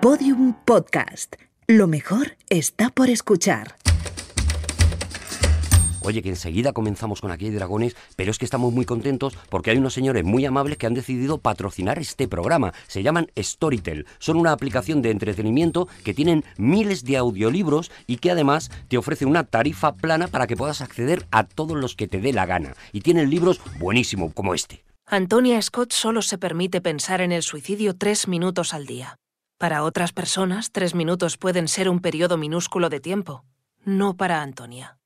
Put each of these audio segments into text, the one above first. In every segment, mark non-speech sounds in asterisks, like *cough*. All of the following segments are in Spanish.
Podium Podcast. Lo mejor está por escuchar. Oye, que enseguida comenzamos con Aquí hay Dragones, pero es que estamos muy contentos porque hay unos señores muy amables que han decidido patrocinar este programa. Se llaman Storytel. Son una aplicación de entretenimiento que tienen miles de audiolibros y que además te ofrece una tarifa plana para que puedas acceder a todos los que te dé la gana. Y tienen libros buenísimos como este. Antonia Scott solo se permite pensar en el suicidio tres minutos al día. Para otras personas, tres minutos pueden ser un periodo minúsculo de tiempo. No para Antonia.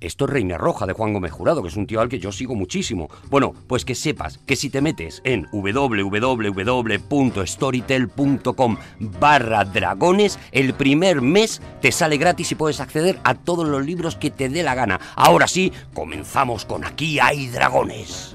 Esto es Reina Roja de Juan Gómez Jurado, que es un tío al que yo sigo muchísimo. Bueno, pues que sepas que si te metes en www.storytel.com barra dragones, el primer mes te sale gratis y puedes acceder a todos los libros que te dé la gana. Ahora sí, comenzamos con Aquí hay dragones.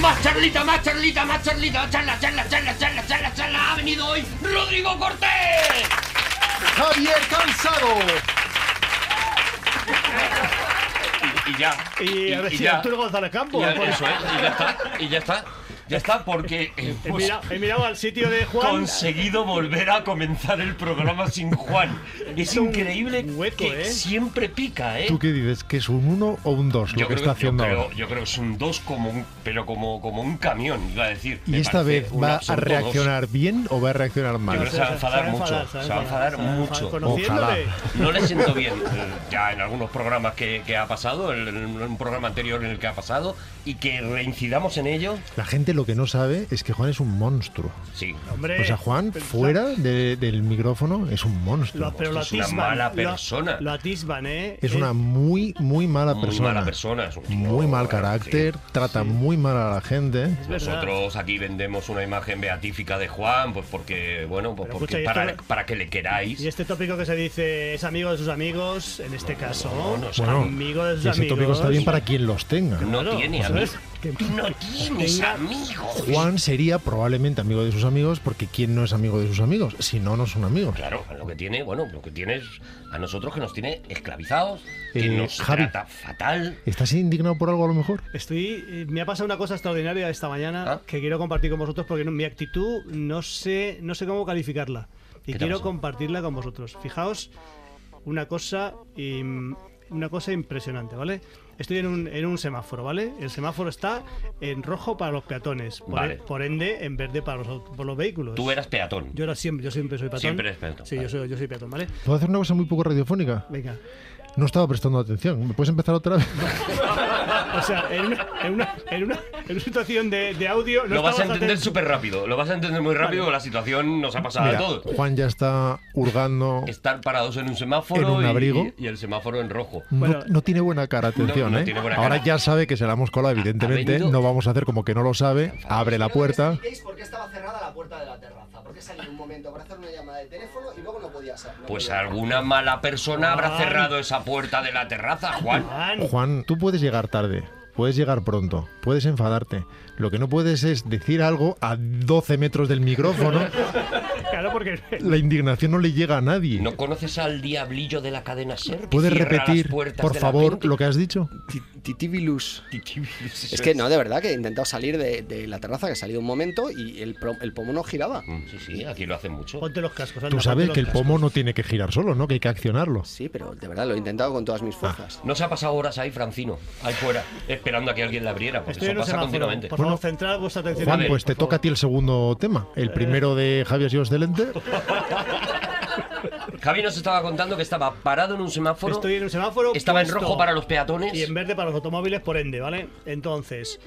Más charlita, más charlita, más charlita, charla, charla, charla, charla, charla, charla. Ha venido hoy Rodrigo Cortés. Javier Cansado. Y, y ya. Y, a ver y si ya. Arturo González Campos. Y ya, por eso es, y ya está, y ya está. Ya está, porque eh, He, mirado, he mirado al sitio de Juan. conseguido volver a comenzar el programa sin Juan. Es increíble hueco, que ¿eh? siempre pica, ¿eh? ¿Tú qué dices? ¿Que es un 1 o un 2 lo que está haciendo yo, creo, ahora? yo creo que es un 2 como un, pero como, como un camión, iba a decir. ¿Y Me esta vez va a reaccionar bien o va a reaccionar dos. Yo mal? creo que se va a enfadar mucho. Se va a enfadar mucho. Conociéndole. No le siento bien eh, ya en algunos programas que, que ha pasado, en un programa anterior en el que ha pasado, y que reincidamos en ello. La gente lo que no sabe es que Juan es un monstruo. Sí. Hombre, O sea, Juan, pero fuera de- del micrófono, es un monstruo. Lo, pero lo Es una mala lo- persona. Lo, atisban, ¿eh? Es Eh, una muy, muy mala Muy persona. mala persona. es un tipo, Muy mal carácter, sí. trata muy mal a la gente. Nosotros aquí vendemos una imagen beatífica de Juan, pues porque, bueno, pues porque escucha, para, esto- para que le queráis. Y este tópico que se dice es amigo de sus amigos, en este caso, no, no, Bueno, amigo de sus y ese amigos. tópico está bien para quien los tenga. No Claro, tiene amigos. Que- No tienes Tenga- amigos. Juan sería probablemente amigo de sus amigos porque ¿quién no es amigo de sus amigos? Si no, no son amigos. Claro, lo que tiene, bueno, lo que tiene es a nosotros que nos tiene esclavizados, que Eh, nos Javi. trata fatal. ¿Estás indignado por algo a lo mejor? Estoy, eh, me ha pasado una cosa extraordinaria esta mañana ¿Ah? que quiero compartir con vosotros porque no- mi actitud no sé, no sé cómo calificarla y ¿Qué te quiero pasa? compartirla con vosotros. Fijaos una cosa, una cosa impresionante, ¿vale? Estoy en un, en un semáforo, ¿vale? El semáforo está en rojo para los peatones, por, Vale. e- por ende en verde para los, por los vehículos. Tú eras peatón. Yo era siempre, yo siempre soy peatón. Siempre eres peatón, Sí, vale. yo soy, yo soy peatón, ¿vale? ¿Puedo hacer una cosa muy poco radiofónica? Venga. No estaba prestando atención. ¿Me puedes empezar otra vez? *laughs* O sea, en una, en una, en una, en una situación de, de audio. no lo vas a entender súper rápido, lo vas a entender muy rápido, Vale. la situación nos ha pasado Mira, a todos. Juan ya está hurgando. Estar parados en un semáforo En un y- abrigo. y, y el semáforo en rojo. No, Bueno. no tiene buena cara, atención, No, no ¿eh? tiene buena Ahora cara. ya sabe que se la hemos colado, evidentemente. No vamos a hacer como que no lo sabe. Abre la puerta. por qué estaba cerrada la puerta de la terraza. Porque salí un momento para hacer una llamada de teléfono y luego no podía ser. no Pues podía. alguna mala persona habrá cerrado esa puerta de la terraza, Juan. Juan, Juan, tú puedes llegar tarde, puedes llegar pronto, puedes enfadarte. Lo que no puedes es decir algo a 12 metros del micrófono. *laughs* claro, porque *laughs* La indignación no le llega a nadie. ¿No conoces al diablillo de la cadena SER? ¿Puedes repetir, por favor, lo que has dicho? Ti- Titibilus. Es que no, de verdad, que he intentado salir de, de la terraza, que he salido un momento y el, el pomo no giraba. Mm, Sí, sí, aquí lo hacen mucho. ponte los cascos. anda, Tú sabes que el cascos. pomo no tiene que girar solo, ¿no? Que hay que accionarlo. Sí, pero de verdad lo he intentado con todas mis fuerzas. No se ha pasado horas ahí, Francino, ahí fuera, esperando a que alguien la abriera, porque Estoy eso pasa continuamente. Por Bueno, favor, centrad vuestra atención. Juan, pues te toca a ti el segundo tema. El primero de Javier ha sido *laughs* Javi nos estaba contando que estaba parado en un semáforo, Estoy en un semáforo. estaba en rojo para los peatones. Y en verde para los automóviles, por ende, ¿vale? Entonces,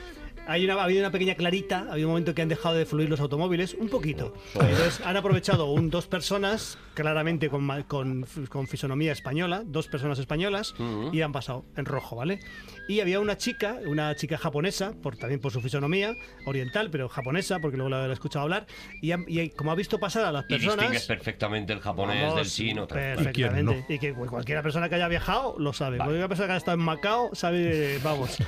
hay una, ha habido una pequeña clarita, ha habido un momento que han dejado de fluir los automóviles, un poquito. Entonces han *laughs* aprovechado un, dos personas, claramente con, con, con fisonomía española, dos personas españolas, y han pasado en rojo, ¿vale? Y había una chica, una chica japonesa, por, también por su fisonomía, oriental, pero japonesa, porque luego la, la he escuchado hablar, y, han- y como ha visto pasar a las Y distingues personas... perfectamente el japonés Vamos, del chino. Perfectamente. ¿Y Y, que cualquiera persona que haya viajado lo sabe. Cualquier persona que haya estado en Macao sabe, vamos. *laughs*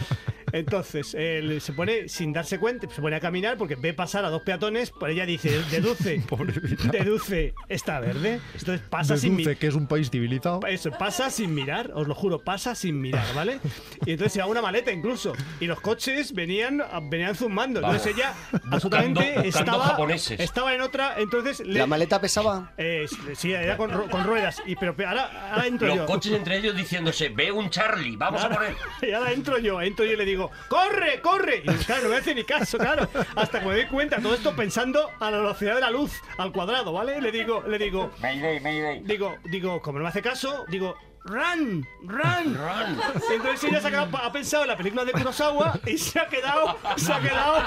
Entonces, él se pone, sin darse cuenta, se pone a caminar porque ve pasar a dos peatones, por ella dice, deduce, *laughs* deduce, está verde. Entonces pasa sin Deduce mirar. que es un país civilizado. Eso, pasa sin mirar, os lo juro, pasa sin mirar, ¿vale? Y entonces se va una maleta incluso. Y los coches venían, venían zumbando. Entonces ella absolutamente buscando estaba, japoneses. estaba en otra. Entonces le- ¿La maleta pesaba? eh, sí, era con, con ruedas. Y, pero ahora, ahora entro Los yo. coches entre ellos diciéndose, ve un Charlie, vamos a Ahora- poner... *laughs* y ahora entro yo, entro yo y le digo, ¡corre, corre! Y claro, no me hace ni caso, claro. Hasta que me doy cuenta, todo esto pensando a la velocidad de la luz, al cuadrado, ¿vale? Le digo, le digo, Mayday, Mayday. digo, digo, como no me hace caso, digo, ¡run! ¡run! Run. Entonces ella se ha, quedado- ha pensado en la película de Kurosawa y se ha quedado, se ha quedado,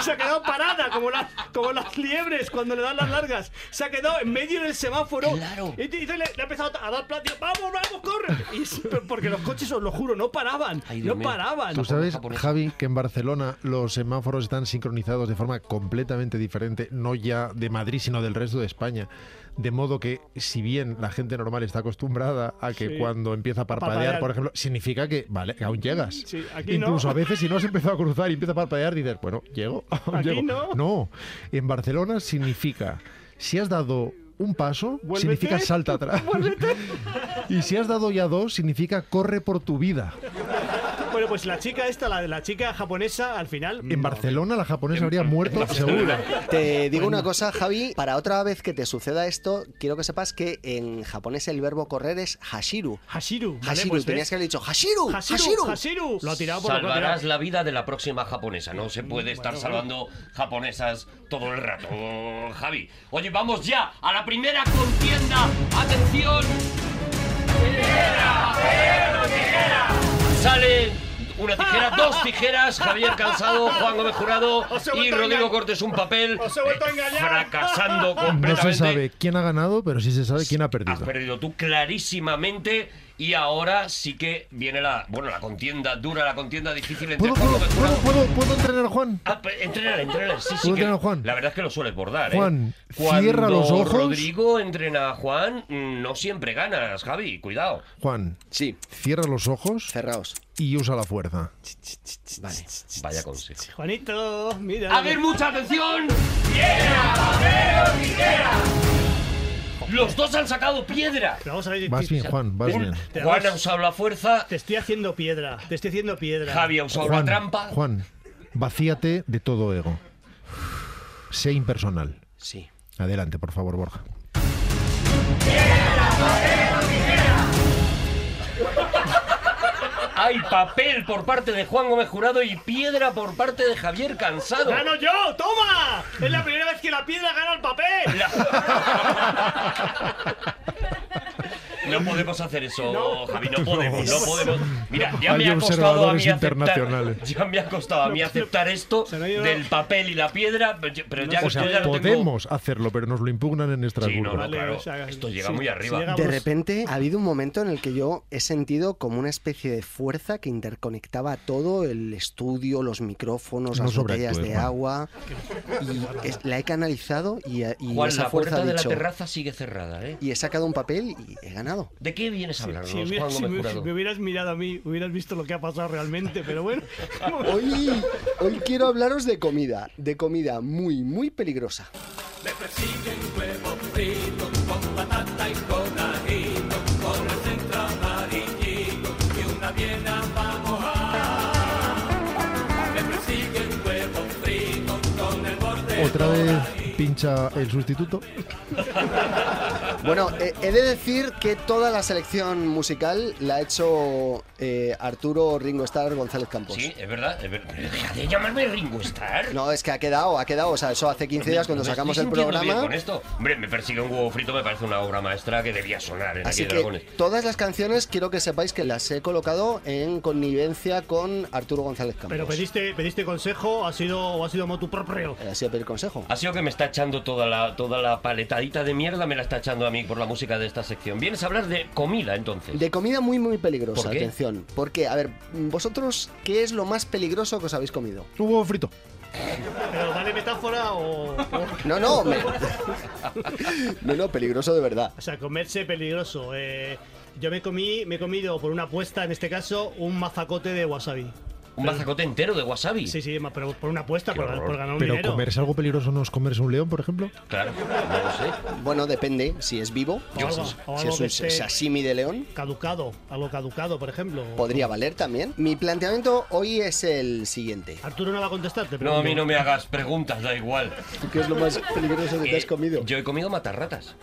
se ha quedado parada como las, como las liebres cuando le dan las largas. Se ha quedado en medio del semáforo. Claro. Y, y le, le ha empezado a dar plan, digo, vamos, vamos, corre. Y porque los coches, os lo juro, no paraban, Ay, no mío. paraban. Tú sabes. Javi, que en Barcelona los semáforos están sincronizados de forma completamente diferente, no ya de Madrid, sino del resto de España. De modo que, si bien la gente normal está acostumbrada a que Sí. cuando empieza a parpadear, Parpadear. por ejemplo, significa que, vale, que aún llegas. Sí, aquí no. Incluso a veces, si no has empezado a cruzar y empieza a parpadear, dices, bueno, llego. aún *laughs* Aquí llego. no. No, en Barcelona significa, si has dado un paso, significa salta *laughs* atrás. Y si has dado ya dos, significa corre por tu vida. Bueno, pues la chica esta, la, la chica japonesa, al final. En Barcelona la japonesa habría muerto seguro. Te digo una cosa, Javi. Para otra vez que te suceda esto, quiero que sepas que en japonés el verbo correr es hashiru. Hashiru. ¿vale? Hashiru, Pues tenías ves. que haber dicho Hashiru. Hashiru, Hashiru. Hashiru. Lo ha tirado por Salvarás tirado. la vida de la próxima japonesa. No se puede estar salvando japonesas todo el rato, Javi. Oye, vamos ya a la primera contienda. ¡Atención! Sale una tijera, *laughs* dos tijeras, Javier Cansado, Juan Gómez Jurado y Rodrigo. Cortés un papel. Os he vuelto a eh, engañar. Fracasando No completamente. se sabe quién ha ganado, pero sí se sabe quién ha Has perdido. perdido tú clarísimamente y ahora sí que viene la, bueno, la contienda dura, la contienda difícil entre ¿Puedo, Juan puedo, puedo, puedo, puedo entrenar a Juan? Ah, entrenar, entrenar, sí, sí. ¿Puedo que- entrenar Juan? La verdad es que lo sueles bordar, ¿eh? Juan, Cuando cierra los ojos. Rodrigo entrena a Juan, mm, no siempre ganas, Javi, cuidado. Juan, Sí, cierra los ojos cerraos. y usa la fuerza. Vale. Vaya consejo. Juanito, mira. A ver, mucha atención. Los dos han sacado piedra. Pero vamos a ver. Vas bien, Juan, vas bien. Juan ha usado la fuerza, Te estoy haciendo piedra. Te estoy haciendo piedra. Javi ha usado la trampa. Juan, vacíate de todo ego. Sé impersonal. Sí. Adelante, por favor, Borja. Hay papel por parte de Juan Gómez Jurado y piedra por parte de Javier Cansado. ¡Gano yo! ¡Toma! Es la primera vez que la piedra gana el papel. *laughs* No podemos hacer eso, No. Javi, no podemos, no podemos. Mira, ya Hay me ha costado a mí aceptar, *laughs* ya me ha costado a mí aceptar esto del papel y la piedra, pero, ya, O sea, yo ya lo tengo. podemos hacerlo, pero nos lo impugnan en Sí, Estrasburgo. no, no, Vale, claro. o sea, Esto llega sí, muy si arriba. De repente ha habido un momento en el que yo he sentido como una especie de fuerza que interconectaba todo el estudio, los micrófonos, No las botellas de agua. Y es- la he canalizado y, y Juan, esa la fuerza puerta ha de la terraza sigue cerrada, ¿eh? Y he sacado un papel y he ganado. ¿De qué vienes a hablarnos, Si, hubiera- me, hubieras mirado a mí, hubieras visto lo que ha pasado realmente, pero bueno. *laughs* Hoy, hoy quiero hablaros de comida, de comida muy, muy peligrosa. Otra vez pincha el sustituto. *laughs* Bueno, eh, he de decir que toda la selección musical la ha hecho eh, Arturo Ringo Starr González Campos. Sí, es verdad. Es verdad. Deja de llamarme Ringo Starr. No, es que ha quedado, ha quedado. O sea, eso hace 15 días cuando No me sacamos estoy el programa. con esto. Hombre, me persigue un huevo frito, me parece una obra maestra que debía sonar en Así Aquí que Dragones. todas las canciones quiero que sepáis que las he colocado en connivencia con Arturo González Campos. Pero pediste, pediste consejo, ha sido, o ha sido motu propio. Eh, Así a pedir consejo. Ha sido que me está echando toda la, toda la paletadita de mierda, me la está echando a mí por la música de esta sección. Vienes a hablar de comida, entonces. De comida muy, muy peligrosa, ¿Por qué? atención. Porque, a ver, vosotros, ¿qué es lo más peligroso que os habéis comido? Un huevo frito. Pero dale metáfora o. o- No, no, *laughs* me- no, no, peligroso de verdad. O sea, comerse peligroso. Eh, yo me comí, me he comido por una apuesta, en este caso, un mazacote de wasabi. Un mazacote entero de wasabi. Sí, sí, pero por una apuesta, por, por ganar un Pero dinero. comerse algo peligroso no es comerse un león, por ejemplo. Claro, no lo sé. Bueno, depende si es vivo, O algo, o si es un sashimi de león, caducado, algo caducado, por ejemplo. podría valer también. Mi planteamiento hoy es el siguiente. Arturo no va a contestar, te No, a mí no me hagas preguntas, da igual. ¿Tú qué es lo más peligroso que te has Eh, comido? Yo he comido matarratas.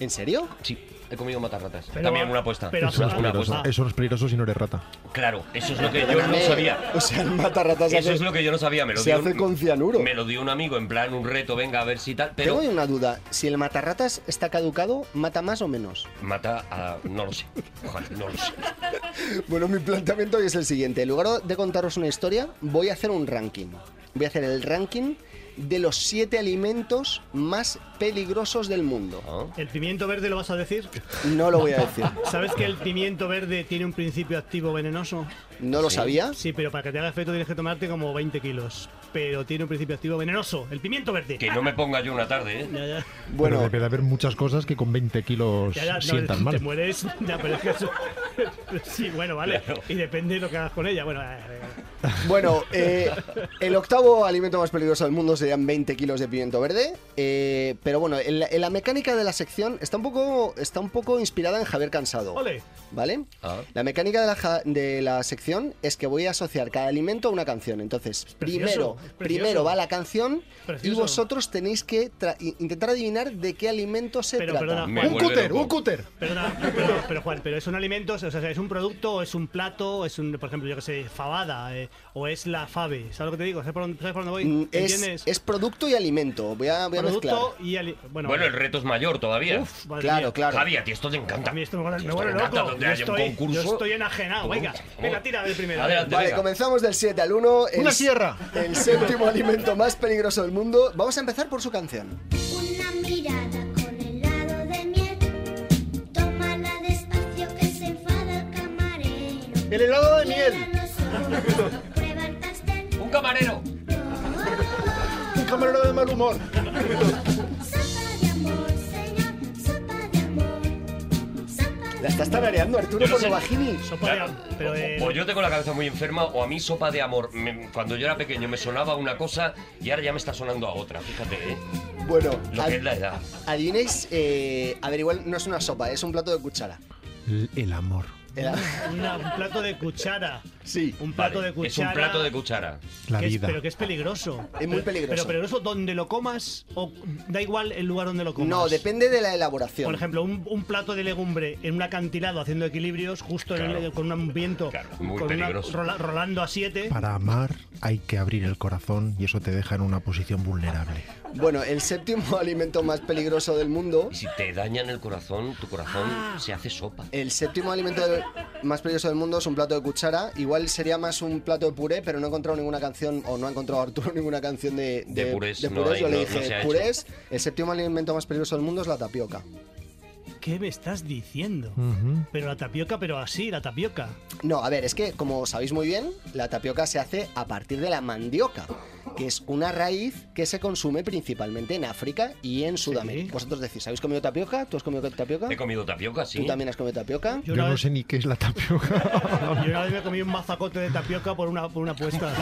¿En serio? Sí, he comido matarratas. Pero- También una apuesta. pero- Eso no es una peligroso. apuesta. Eso es peligroso si no eres rata. Claro, eso es lo que yo no sabía. O sea, el matarratas Eso hace- es lo que yo no sabía. Me lo se dio hace un- con cianuro. Me lo dio un amigo en plan un reto, venga a ver si tal. Pero Tengo una duda. Si el matarratas está caducado, ¿mata más o menos? mata a. No lo sé. Ojalá, no lo sé. *laughs* Bueno, mi planteamiento hoy es el siguiente. En lugar de contaros una historia, voy a hacer un ranking. Voy a hacer el ranking de los siete alimentos más peligrosos del mundo. ¿Ah? ¿El pimiento verde lo vas a decir? No lo voy a decir. *laughs* ¿Sabes que el pimiento verde tiene un principio activo venenoso? No lo sabía. Sí, pero para que te haga efecto tienes que tomarte como 20 kilos. Pero tiene un principio activo venenoso. El pimiento verde. Que no me ponga yo una tarde, ¿eh? Ya, ya. Bueno, Pero debe de haber muchas cosas que con 20 kilos Ya, ya, no, sientan te mal. mueres. Ya, pero es que eso- *laughs* Sí, bueno, vale. Claro. Y depende de lo que hagas con ella. Bueno, eh, eh, Bueno, eh, el octavo alimento más peligroso del mundo serían 20 kilos de pimiento verde. eh, pero bueno, en la, en la mecánica de la sección está un poco, está un poco inspirada en Javier Cansado. ole. ¿Vale? Ah. La mecánica de la, ja- de la sección es que voy a asociar cada alimento a una canción. Entonces, precioso, primero, precioso. primero va la canción y vosotros tenéis que intentar adivinar de qué alimento se Pero, trata. perdona, Un cúter, un cúter. Perdona, pero, pero, Juan, pero es un alimento, o sea, es un producto, o es un plato, es un, por ejemplo, yo que sé, fabada, eh, o es la fave. ¿Sabes lo que te digo? ¿Sabes por dónde, sabes por dónde voy? Mm, Es, ¿Entiendes? Es producto y alimento. Voy a, voy a mezclar. producto y ali- bueno, Bueno, el reto es mayor todavía. uf, Claro, mía. claro. Javi, a ti esto te encanta. A mí esto me, Esto me vuelve encanta, loco. donde Yo haya estoy, un concurso. yo estoy enajenado. Venga, venga, tira del primero. Adelante. Vale, venga. comenzamos del 7 al 1. El, Una sierra. El séptimo alimento más peligroso del mundo. Vamos a empezar por su canción. Una mirada con helado de miel. Tómala despacio que se enfada el camarero. El helado de miel. *laughs* Un camarero. Camarero de mal humor. La estás tarareando, Arturo. Sopa de am- pero, eh, O yo tengo la cabeza muy enferma o a mí sopa de amor. Me- cuando yo era pequeño me sonaba una cosa y ahora ya me está sonando a otra. Fíjate, ¿eh? Bueno, Lo que es la edad. adivinéis. eh, a ver, igual no es una sopa, es un plato de cuchara. El amor. Era- una- un plato de cuchara. Sí. Un plato Vale, de cuchara. Es un plato de cuchara. La es- vida. pero que es peligroso. Es muy Pero- peligroso. Pero peligroso donde lo comas o da igual el lugar donde lo comas. No, depende de la elaboración. Por ejemplo, un, un plato de legumbre en un acantilado haciendo equilibrios justo en el- Claro. con un viento Claro, muy con una- peligroso. rola- rolando a 7. Para amar hay que abrir el corazón y eso te deja en una posición vulnerable. Bueno, el séptimo *laughs* alimento más peligroso del mundo. Y si te dañan el corazón, tu corazón Ah. se hace sopa. El séptimo alimento del- más peligroso del mundo es un plato de cuchara. Igual sería más un plato de puré, pero no he encontrado ninguna canción, o no ha encontrado Arturo *laughs* ninguna canción de, De purés, de no purés. hay, Yo le no- no dije, hecho. purés. El séptimo alimento más peligroso del mundo es la tapioca. ¿Qué me estás diciendo? Pero la tapioca, pero así, la tapioca. No, a ver, es que como sabéis muy bien, la tapioca se hace a partir de la mandioca, que es una raíz que se consume principalmente en África y en Sudamérica. Vosotros decís, ¿habéis comido tapioca? ¿Tú has comido tapioca? He comido tapioca, sí. ¿Tú también has comido tapioca? Yo no vez- sé ni qué es la tapioca. *laughs* Yo una vez me comí un mazacote de tapioca por una, por una apuesta.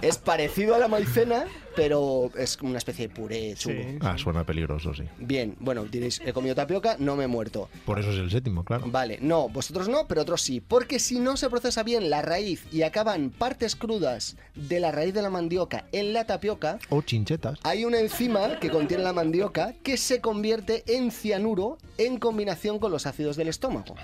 Es parecido a la maicena, pero es como una especie de puré chungo. Sí. ah, suena peligroso, sí. Bien, bueno, diréis, he comido tapioca, no me he muerto. Por eso es el séptimo, claro. Vale, no, vosotros no, pero otros sí. Porque si no se procesa bien la raíz y acaban partes crudas de la raíz de la mandioca, mandioca en la tapioca, O chinchetas. hay una enzima que contiene la mandioca que se convierte en cianuro en combinación con los ácidos del estómago.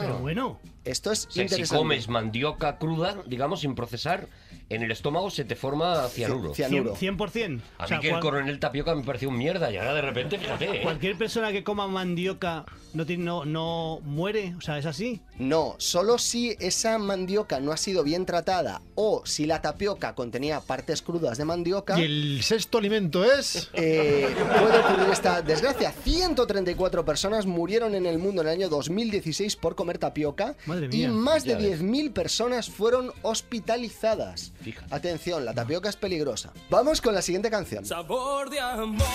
Pero bueno, Esto es O sea, si interesante. comes mandioca cruda, digamos, sin procesar, en el estómago se te forma cianuro. Cianuro. 100%. 100%. A O sea, mí que el coronel tapioca me pareció un mierda y ahora de repente, fíjate, ¿eh? Cualquier persona que coma mandioca no, tiene, no, no muere, o sea, es así. No, solo si esa mandioca no ha sido bien tratada o si la tapioca contenía partes crudas de mandioca. Y el sexto alimento es... eh, puede ocurrir esta desgracia. 134 personas murieron en el mundo en el año 2016 por comer tapioca Madre y mía. más de Ya ves. 10.000 personas fueron hospitalizadas. Fíjate. Atención, la tapioca es peligrosa. Vamos con la siguiente canción. Sabor de amor.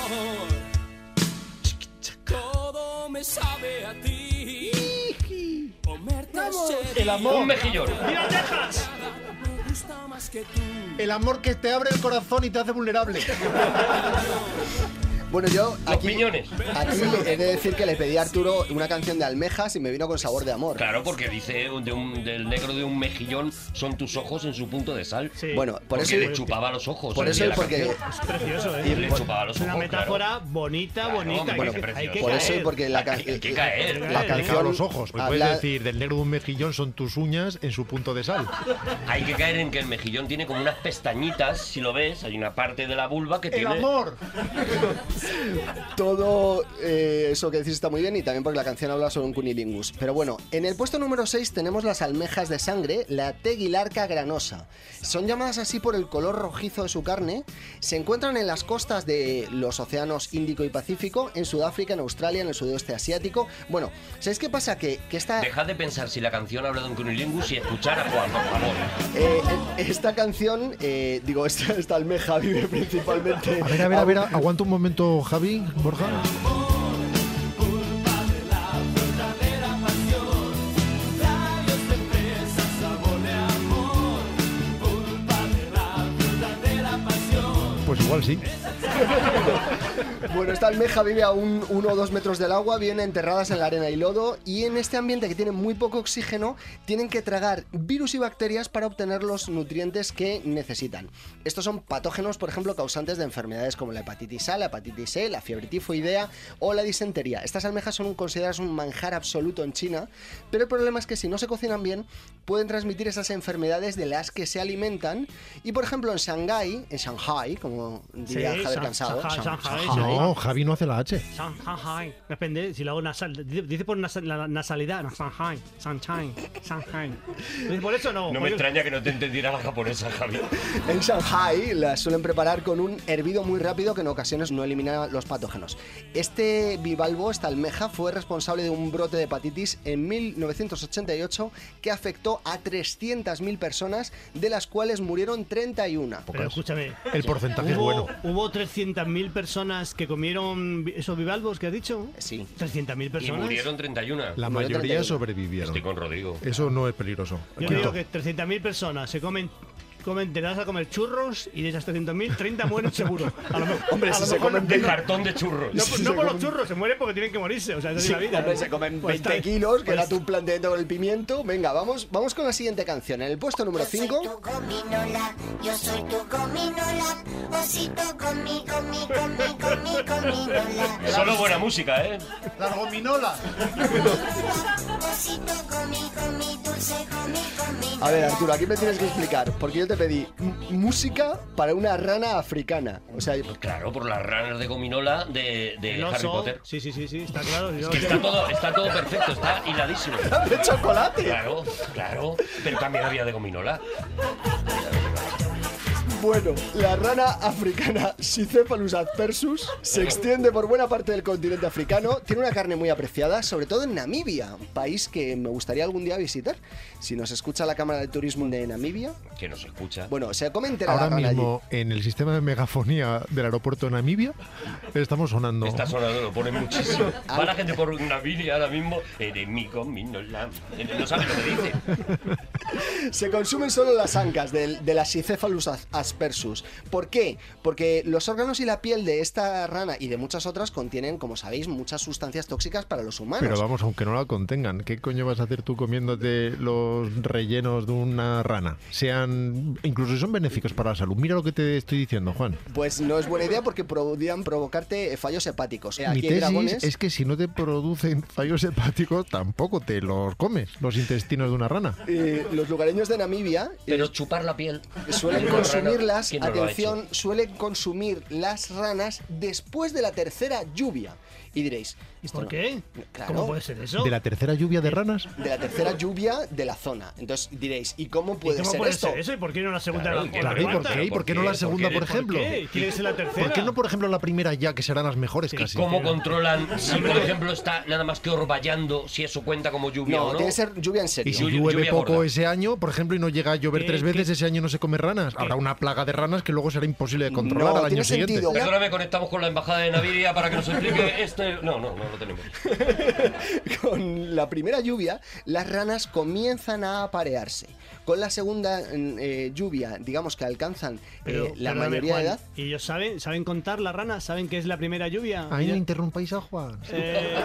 Todo me sabe a ti. Comerte El amor. Un mejillón. ¡Viva Texas! me gusta más que tú. El amor que te abre el corazón y te hace vulnerable. *laughs* Bueno, yo Los aquí, piñones. aquí he de decir que le pedí a Arturo una canción de almejas y me vino con sabor de amor. Claro, porque dice de un- del negro de un mejillón son tus ojos en su punto de sal. Sí. Bueno, por porque eso, le chupaba los ojos. por al eso la porque canción. Es precioso, ¿eh? Y le chupaba los Es una ojos, metáfora bonita, Claro, bonita. hombre, hay, bueno, que, precioso. hay que por eso y caer. porque la, ca- Hay que- caer. la canción Claro, los ojos. Me puedes habla- decir, del negro de un mejillón son tus uñas en su punto de sal. *laughs* Hay que caer en que el mejillón tiene como unas pestañitas, si lo ves, hay una parte de la vulva que tiene... *laughs* Todo eh, eso que decís está muy bien y también porque la canción habla sobre un cunilingus. Pero bueno, en el puesto número 6 tenemos las almejas de sangre, la teguilarca granosa. Son llamadas así por el color rojizo de su carne. Se encuentran en las costas de los océanos Índico y Pacífico, en Sudáfrica, en Australia, en el sudeste asiático. Bueno, ¿sabéis qué pasa? Que, que esta... Dejad de pensar si la canción habla de un cunilingus y escuchar a Juan, por favor. Eh, esta canción, eh, digo, esta, esta almeja vive principalmente. A ver, a ver, a ver, aguanta un momento, Javi, Borja. Pues igual sí. *laughs* Bueno, esta almeja vive a un 1 o 2 metros del agua, viven enterradas en la arena y lodo y en este ambiente que tiene muy poco oxígeno tienen que tragar virus y bacterias para obtener los nutrientes que necesitan. Estos son patógenos, por ejemplo, causantes de enfermedades como la hepatitis A, la hepatitis C, la fiebre tifoidea o la disentería. Estas almejas son consideradas un manjar absoluto en China, pero el problema es que si no se cocinan bien pueden transmitir esas enfermedades de las que se alimentan y por ejemplo en Shanghái, en Shanghai, como diría Sí, Javier Cansado, Shanghai, Shan- Shanghai, Shanghai. No, Javi no hace la H. Shanghai. Depende si lo hago nasal. Dice dice por la nasalidad. Shanghai. Shanghai. Shanghai. Por eso no. No me extraña que no te entendiera la japonesa, Javi. *laughs* En Shanghai las suelen preparar con un hervido muy rápido que en ocasiones no elimina los patógenos. Este bivalvo, esta almeja, fue responsable de un brote de hepatitis en 1988 que afectó a 300.000 personas, de las cuales murieron 31. Pero escúchame. El porcentaje es ¿Hubo, bueno. ¿Hubo 300.000 personas que comieron esos bivalvos que has dicho? Sí. 300.000 Y personas. murieron 31. La mayoría 31. sobrevivieron. Estoy con Rodrigo. Eso no es peligroso. Yo Quito. digo que 300.000 personas se comen. Comen, te das a comer churros y de esas 300.000, 30 mueren seguro. A lo mejor, Hombre, a si lo se mejor comen no- De bien- cartón de churros. No, Si no por los churros, se mueren porque tienen que morirse. O sea, esa es Sí, la vida. hombre, se comen Pues 20 está- kilos, que pues- era tu planteamiento con el pimiento. Venga, vamos, vamos con la siguiente canción. En el puesto número Yo soy 5... tu gominola, yo soy tu gominola, osito comi, comi, comi, comi, gominola. Solo buena música, ¿eh? Las gominolas. Osito comi, comi, dulce comi, comi. A ver, Arturo, aquí me tienes que explicar, porque yo te pedí música para una rana africana. O sea, Claro, por las ranas de gominola de, de El Harry oso. Potter. Sí, sí, sí, sí, está claro. Yo- Que está todo, está todo perfecto, está hiladísimo. *laughs* de chocolate. Claro, claro. Pero también había de gominola. Bueno, la rana africana Scyphephallus adpersus se extiende por buena parte del continente africano. Tiene una carne muy apreciada, sobre todo en Namibia, país que me gustaría algún día visitar. Si nos escucha la Cámara de Turismo de Namibia, Que no se escucha. bueno, se come entera la Ahora rana allí. mismo, en el sistema de megafonía del aeropuerto de Namibia, estamos sonando. Está sonando, lo pone muchísimo. *laughs* Va la gente por una Biblia ahora mismo. Eres mi gominola. No sabe lo que dice. Se consumen solo las ancas del- de, la Scyphephallus as- aspersus. ¿Por qué? Porque los órganos y la piel de esta rana y de muchas otras contienen, como sabéis, muchas sustancias tóxicas para los humanos. Pero vamos, aunque no la contengan, ¿qué coño vas a hacer tú comiéndote los rellenos de una rana? Sean, incluso si son benéficos para la salud. Mira lo que te estoy diciendo, Juan. Pues no es buena idea porque podrían provocarte eh, fallos hepáticos. Eh, Mi Aquí hay tesis dragones. es que si no te producen fallos hepáticos, tampoco te los comes, los intestinos de una rana. eh, los lugareños de Namibia eh, Pero chupar la piel. suelen de una rana, consumirlas, ¿quién no lo ha atención, suelen consumir las ranas después de la tercera lluvia. Y diréis, ¿Y esto por no- qué? Claro. ¿Cómo puede ser eso? ¿De la tercera lluvia de ranas? de la tercera lluvia de la zona. Entonces diréis, ¿y cómo ¿Y puede cómo ser puede esto? ser eso? ¿Y por qué no la segunda Claro, ¿y la qué- Claro, ¿y por qué? ¿Y por qué no la segunda, por ¿Por ejemplo? qué? Que ser la tercera. ¿Por qué no, por ejemplo, la primera ya, que serán las mejores casi? ¿Cómo controlan si, por ejemplo, está nada más que orvallando, si eso cuenta como lluvia No, o no? tiene que ser lluvia en serio. Y si llueve lluvia poco gorda. ese año, por ejemplo, y no llega a llover ¿Qué- tres veces, qué- ese año no se come ranas. Habrá una plaga de ranas que luego será imposible de controlar No, al año tiene siguiente. sentido. Perdóname, conectamos con la embajada de Naviria para que nos explique este. No, no, no *laughs* Con la primera lluvia, las ranas comienzan a aparearse. Con la segunda eh, lluvia, digamos que alcanzan Pero, eh, la perdóname, mayoría de edad. ¿Y ellos saben, saben contar las ranas? ¿Saben que es la primera lluvia? Ahí no interrumpáis a Juan. Eh,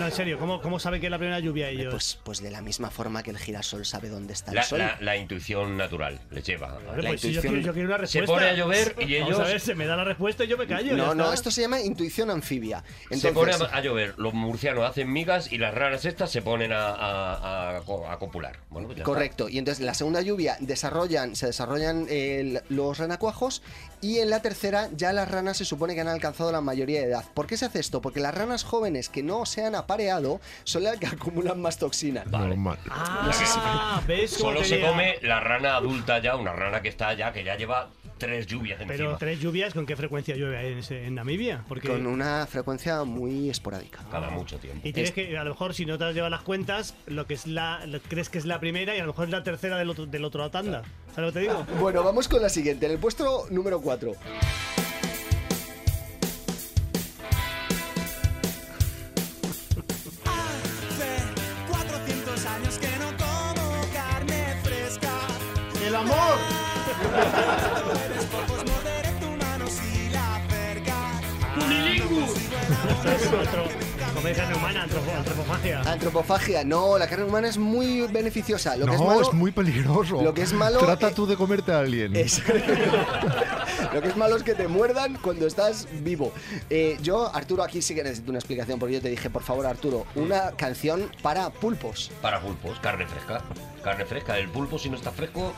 no, en serio, ¿cómo, cómo saben que es la primera lluvia ellos? Pues, pues de la misma forma que el girasol sabe dónde está La, el sol. la- la intuición natural les lleva. La pues si yo, intuición- quiero, yo quiero una Se respuesta. pone a llover y Vamos ellos- a ver, se me da la respuesta y yo me callo. no, no, esto se llama intuición anfibia. Entonces, se pone a, a llover, los murcianos hacen migas y las ranas estas se ponen a, a- a co- a copular. Bueno, pues ya está. Correcto, y entonces en la segunda lluvia desarrollan, se desarrollan eh, los renacuajos y en la tercera ya las ranas se supone que han alcanzado la mayoría de edad. ¿Por qué se hace esto? Porque las ranas jóvenes que no se han apareado son las que *laughs* acumulan más toxina. Normal. Ah, ¿ves cómo Solo se llega? come la rana adulta ya, una rana que está ya, que ya lleva tres lluvias encima. Pero tres lluvias, ¿con qué frecuencia llueve en, ese- en Namibia? Porque... Con una frecuencia muy esporádica. Cada mucho tiempo. Y tienes que, a lo mejor, si no te has llevado las cuentas, lo que es la, lo- crees que es la primera y a lo mejor es la tercera del otro, del otro tanda. ¿Sabes lo que te digo? Bueno, vamos con la siguiente. En el puesto número 4. Hace 400 *laughs* Otro, comer carne humana, antropo- antropofagia. Antropofagia. No, la carne humana es muy beneficiosa. Lo que es no, malo es muy peligroso. lo que es malo, Trata eh, tú de comerte a alguien. es- *laughs* Lo que es malo es que te muerdan cuando estás vivo. Eh, yo, Arturo, aquí sí que necesito una explicación porque yo te dije, por favor, Arturo, una canción para pulpos. Para pulpos, carne fresca. Carne fresca. El pulpo, si no está fresco,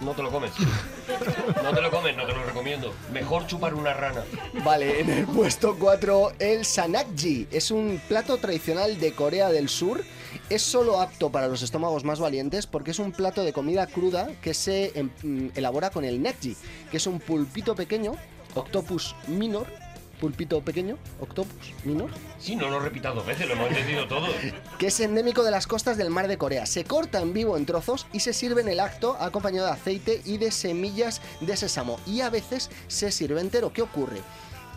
no te lo comes. No te lo comes, no te lo recomiendo. Mejor chupar una rana. Vale, en el puesto 4, el sanakji. Es un plato tradicional de Corea del Sur. Es solo apto para los estómagos más valientes porque es un plato de comida cruda que se em, mm, elabora con el nakji, que es un pulpito pequeño, octopus minor, pulpito pequeño, octopus minor, Sí, no lo repitas dos veces, lo hemos entendido todo. *laughs* que es endémico de las costas del mar de Corea. Se corta en vivo en trozos y se sirve en el acto acompañado de aceite y de semillas de sésamo. Y a veces se sirve entero. ¿Qué ocurre?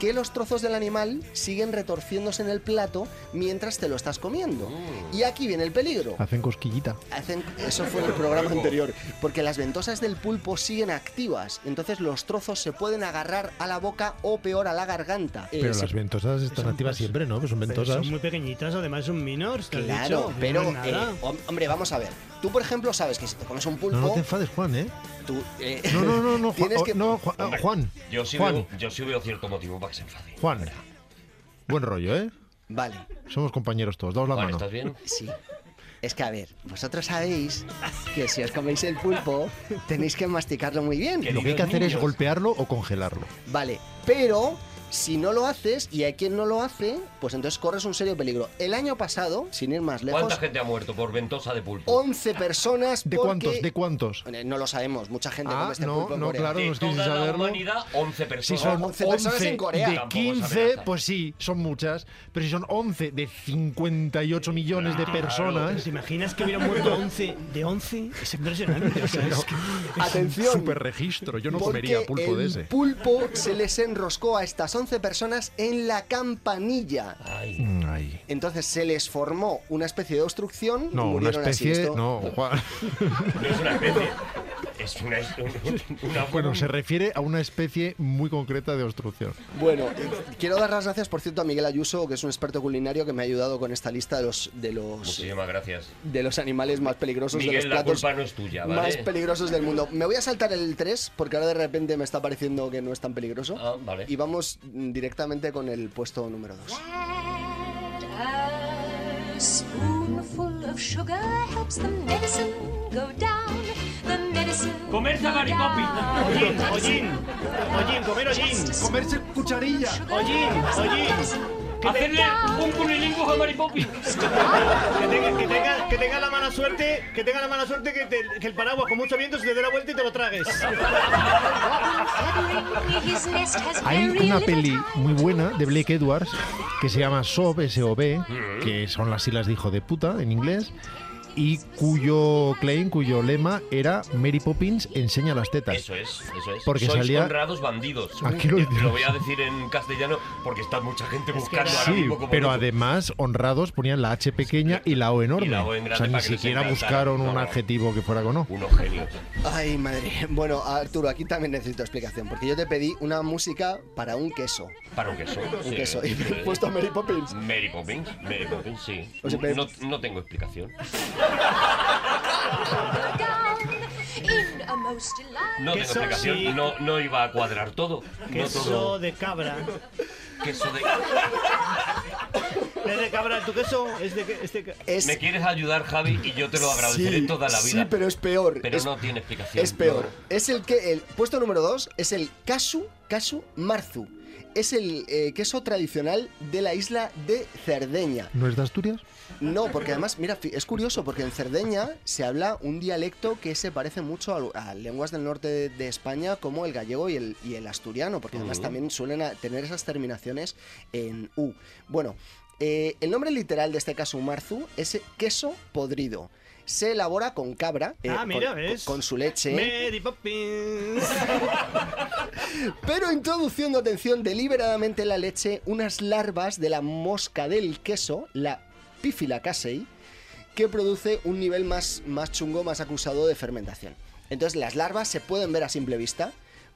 Que los trozos del animal siguen retorciéndose en el plato mientras te lo estás comiendo. Y aquí viene el peligro. Hacen cosquillita. Hacen, eso fue en el programa anterior. Porque las ventosas del pulpo siguen activas. Entonces los trozos se pueden agarrar a la boca o peor a la garganta. Eh, Pero se- las ventosas están son- activas siempre, ¿no? Pues son Pero ventosas. son muy pequeñitas, además son minors. ¿te has Claro, dicho? pero, No eh, hom- hombre, vamos a ver. Tú, por ejemplo, sabes que si te comes un pulpo, No, no te enfades, Juan, ¿eh? Tú, eh, No, no, no, no, *laughs* Juan. tienes oh, que... no, Juan, Hombre, Juan. Yo sí, Juan, veo, yo sí veo cierto motivo para que se enfade. Juan. Buen rollo, ¿eh? Vale, Somos compañeros todos. Daos la Juan, mano. ¿estás bien? sí. Es que, a ver, vosotros sabéis que si os coméis el pulpo, tenéis que masticarlo muy bien. Lo que hay que hacer es golpearlo o congelarlo. Vale, pero si no lo haces, y hay quien no lo hace, pues entonces corres un serio peligro. El año pasado, sin ir más lejos, ¿Cuánta gente ha muerto por ventosa de pulpo? 11 personas ¿De porque- cuántos? ¿De cuántos? Eh, No lo sabemos, mucha gente Ah, come este no, pulpo en no, Corea. claro. de nos quieres toda la saberlo. humanidad, 11 Si personas. son 11 11, personas en Corea. de Tampoco se 15, amenaza. pues sí, son muchas. Pero si son 11 de 58 millones de Pero personas, ¿Te imaginas que hubieran muerto 11 de 11? Es impresionante. o sea, es que- Atención. super registro. Yo no comería pulpo de ese. pulpo se les enroscó a estas 11 personas en la campanilla. Ay, ay. Entonces se les formó una especie de obstrucción. y No, una murieron así. especie. Esto- No, Juan. no es una especie. Es una, *laughs* Bueno, se refiere a una especie muy concreta de obstrucción. Bueno, eh, quiero dar las gracias, por cierto, a Miguel Ayuso, que es un experto culinario que me ha ayudado con esta lista de los de los Muchísimas gracias. de los animales más peligrosos de Miguel, los la platos culpa no es tuya, ¿vale? más peligrosos del mundo. Me voy a saltar el 3 porque ahora de repente me está pareciendo que no es tan peligroso. Ah, vale. Y vamos directamente con el puesto número 2. A spoonful of sugar helps the medicine go down. The. Comerse a Mary Ollín, ollín, ollín, comer ollín. Comerse cucharilla. Ollín, ollín. Hacerle un cunilingus a Mary Poppins. Que tenga, que, tenga, que tenga la mala suerte, que tenga la mala suerte que, te- que el paraguas con mucho viento se te dé la vuelta y te lo tragues. Hay very una peli muy buena de Blake Edwards que se llama SOB, S-O-B, que son las siglas de hijo de puta en inglés, y cuyo claim, cuyo lema era Mary Poppins enseña las tetas. Eso es, eso es. Porque Sois salía- honrados bandidos. Aquí lo Te digo. lo voy a decir en castellano porque está mucha gente buscando ahora Sí, mismo pero además honrados ponían la H pequeña y la O enorme. Y la O en o sea, ni no siquiera buscaron un No. adjetivo que fuera con O. Unos genios. Ay, madre. Bueno, Arturo, aquí también necesito explicación porque yo te pedí una música para un queso. Para un queso. Un sí. queso. Y me he puesto a Mary Poppins. Mary Poppins, Mary Poppins, sí. O sea, no, no tengo explicación. No tengo explicación. sí. No, no iba a cuadrar todo. Queso No todo. de cabra. Queso de. ¿Es de cabra tu queso? Es de, que- es de que- Es, Me quieres ayudar, Javi, y yo te lo agradeceré sí, toda la Sí, vida. pero es peor. Pero es, no tiene explicación. es peor. No. Es el que el puesto número 2 es el Casu Casu Marzu. Es el eh, queso tradicional de la isla de Cerdeña. ¿No es de Asturias? No, porque además, mira, es curioso porque en Cerdeña se habla un dialecto que se parece mucho a, a lenguas del norte de, de España como el gallego y el, y el asturiano, porque además Ujú. también suelen a- tener esas terminaciones en U. Bueno, eh, el nombre literal de este caso marzu es queso podrido. Se elabora con cabra, eh, Ah, mira, con, ¿ves? con su leche, Mary Poppins. *laughs* pero introduciendo, atención, deliberadamente en la leche unas larvas de la mosca del queso, la Pífila casei, que produce un nivel más, más chungo, más acusado de fermentación. Entonces las larvas se pueden ver a simple vista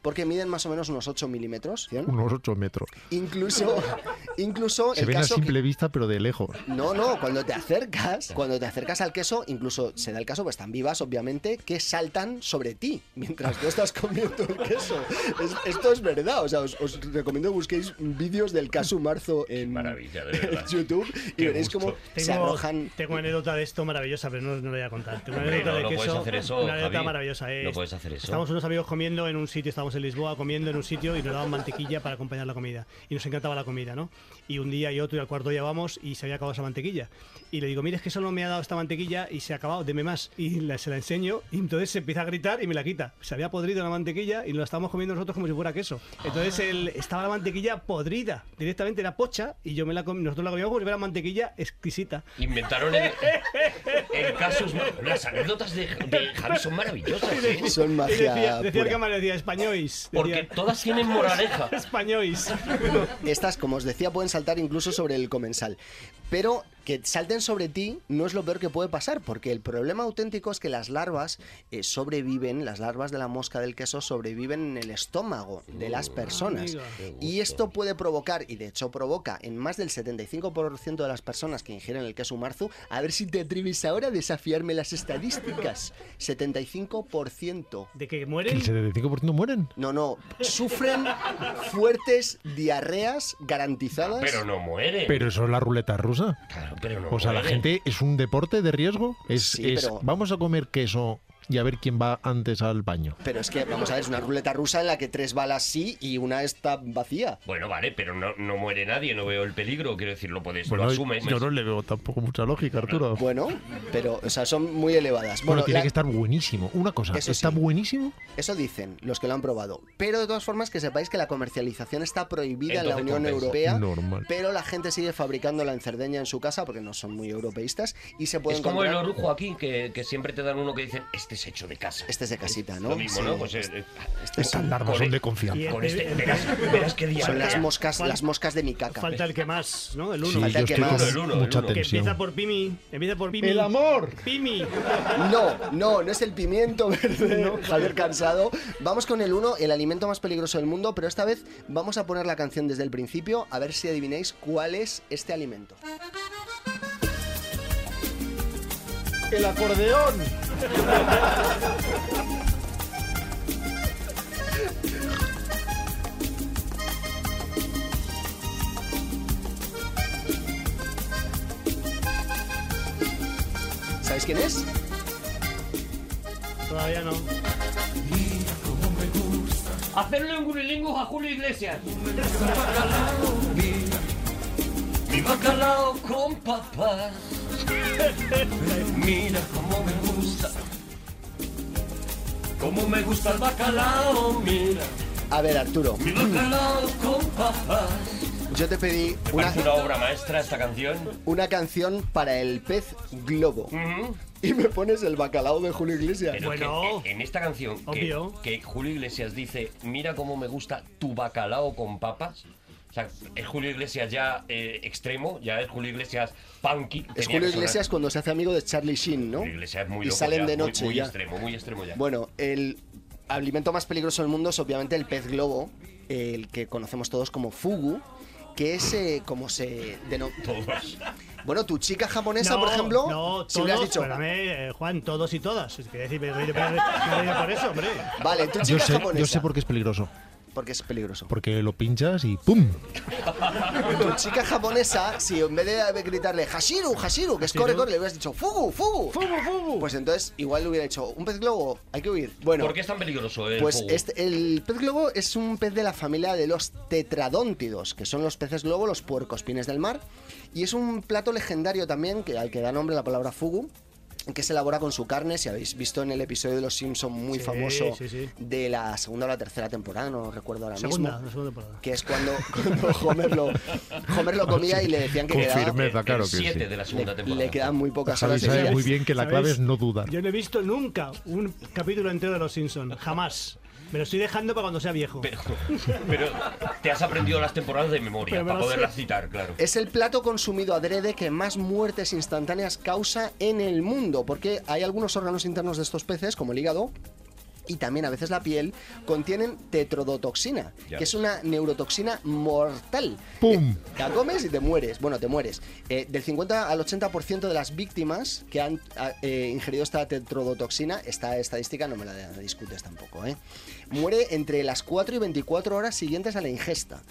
porque miden más o menos unos 8 milímetros. ¿sí? Unos 8 metros. Incluso, *laughs* incluso Se el ven a caso que- simple vista, pero de lejos. no, no, cuando te acercas, cuando te acercas al queso, incluso se da el caso, pues están vivas, obviamente, que saltan sobre ti mientras tú estás comiendo el queso. Es- esto es verdad, o sea, os, os recomiendo que busquéis vídeos del caso marzo en, Maravilla, de *laughs* en verdad. YouTube y Qué veréis cómo se Tengo, arrojan. tengo una anécdota de esto maravillosa, pero no, no la voy a contar. Tengo una anécdota no, de no queso. puedes hacer eso, una anécdota Javi. maravillosa. eh. No puedes hacer eso. Estábamos unos amigos comiendo en un sitio, estábamos en Lisboa comiendo en un sitio y nos daban mantequilla para acompañar la comida. Y nos encantaba la comida, ¿no? Y un día y otro y al cuarto día vamos y se había acabado esa mantequilla. Y le digo, mire, es que solo me ha dado esta mantequilla y se ha acabado, deme más. Y la- se la enseño y entonces se empieza a gritar y me la quita. Se había podrido la mantequilla y nos la estábamos comiendo nosotros como si fuera queso. Entonces el- estaba la mantequilla podrida. Directamente era pocha y yo me la com- nosotros la comíamos como si fuera mantequilla exquisita. Inventaron el, el caso. Las anécdotas de, de Javi son maravillosas. *laughs* ¿eh? Son Y magia decía, decía el camarero, decía, españois. Porque todas tienen moraleja. *laughs* españois. Estas, como os decía, pueden saltar incluso sobre el comensal. Pero que salten sobre ti no es lo peor que puede pasar, porque el problema auténtico es que las larvas eh, sobreviven, las larvas de la mosca del queso sobreviven en el estómago de las personas. amigo. Y esto puede provocar, y de hecho provoca en más del 75% de las personas que ingieren el queso marzu, a ver si te atreves ahora a desafiarme las estadísticas. 75%. De que ¿Que mueren. el 75% mueren? No, no, sufren fuertes diarreas garantizadas. Pero no muere. Pero eso es la ruleta rusa. Claro, pero no O sea, la gente es un deporte de riesgo. Es, Sí, es, pero- vamos a comer queso y a ver quién va antes al baño. Pero es que, vamos a ver, es una ruleta rusa en la que tres balas sí y una está vacía. Bueno, vale, pero no, no muere nadie, no veo el peligro. Quiero decir, lo puedes, Bueno, lo asumes. yo no le veo tampoco mucha lógica, Arturo. Bueno, pero, o sea, son muy elevadas. Bueno, Bueno, tiene la- que estar buenísimo. Una cosa, Eso ¿está sí. buenísimo? eso dicen los que lo han probado. Pero de todas formas, que sepáis que la comercialización está prohibida en la Unión compensa. Europea. Normal. Pero la gente sigue fabricándola en Cerdeña en su casa porque no son muy europeístas y se puede Es como el orujo aquí, que, que siempre te dan uno que dicen, este este es hecho de casa. Este es de casita, ¿no? Lo mismo, Sí. ¿no? Pues, eh, eh, Este es Estas alarmas son de confianza. Con el- este, el- verás, verás qué día. Son las moscas, las moscas de mi caca. Falta el que más, ¿no? El Sí, uno. Falta yo el que más. El uno, el mucha uno. que empieza por Pimi. Empieza por Pimi. ¡El amor! Pimi. No, no, no es el pimiento verde, Javier Cansado. Vamos con el 1, el alimento más peligroso del mundo, pero esta vez vamos a poner la canción desde el principio, a ver si adivináis cuál es este alimento. ¡El acordeón! ¿Sabéis quién es? Todavía no. Hacerle un gurilingus a Julio Iglesias. Mi bacalao con papas. Mira cómo me gusta. Cómo me gusta el bacalao, mira. A ver, Arturo, Mi bacalao con papas. yo te pedí una, una obra maestra esta canción. una canción para el pez globo y me pones el bacalao de Julio Iglesias. Pero Bueno. que en esta canción que, que Julio Iglesias dice, mira cómo me gusta tu bacalao con papas. O sea, es Julio Iglesias ya eh, extremo, ya es Julio Iglesias punky. Es Julio. Iglesias cuando se hace amigo de Charlie Sheen, ¿no? Julio Iglesias es muy y loco salen ya, de noche muy, ya. extremo, muy extremo ya. Bueno, el alimento más peligroso del mundo es obviamente el pez globo, el que conocemos todos como fugu, que es eh, como se denomina... *laughs* Todos. Bueno, tu chica japonesa, no, por ejemplo, no, si todos, dicho... espérame, eh, Juan, todos y todas. Es que decir, me he reído por- me he reído por eso, hombre. Vale, tu Yo chica sé, japonesa. yo sé por qué es peligroso. Porque es peligroso. Porque lo pinchas y ¡pum! Tu chica japonesa, si en vez de gritarle Hashiru, Hashiru, que es corre, corre, le hubieras dicho Fugu, Fugu. Fugu, Fugu. Pues entonces igual le hubiera dicho un pez globo, hay que huir. Bueno, ¿Por qué es tan peligroso el Pues este- el pez globo es un pez de la familia de los tetradóntidos, que son los peces globo, los puercospines del mar. Y es un plato legendario también, que, al que da nombre la palabra fugu, que se elabora con su carne, si habéis visto en el episodio de Los Simpson muy Sí, famoso sí, sí. de la segunda o la tercera temporada, no recuerdo ahora Segunda, mismo. la segunda temporada. Que es cuando, *laughs* cuando Homer, lo, Homer lo comía y le decían que Con quedaba, firmeza, claro el que 7 sí. de la segunda le, temporada. le quedan muy pocas horas sabe muy bien que la clave es no dudar. Yo no he visto nunca un capítulo entero de Los Simpsons. Jamás. Me lo estoy dejando para cuando sea viejo. Pero, pero te has aprendido las temporadas de memoria para poderlas sé. citar, claro. Es el plato consumido adrede que más muertes instantáneas causa en el mundo, porque hay algunos órganos internos de estos peces, como el hígado, y también a veces la piel, contienen tetrodotoxina, Ya que es una neurotoxina mortal. ¡Pum! Eh, La comes y te mueres. Bueno, te mueres. Eh, del 50 al 80% de las víctimas que han ah, eh, ingerido esta tetrodotoxina, esta estadística no me la discutes tampoco, ¿eh? Muere entre las 4 y 24 horas siguientes a la ingesta.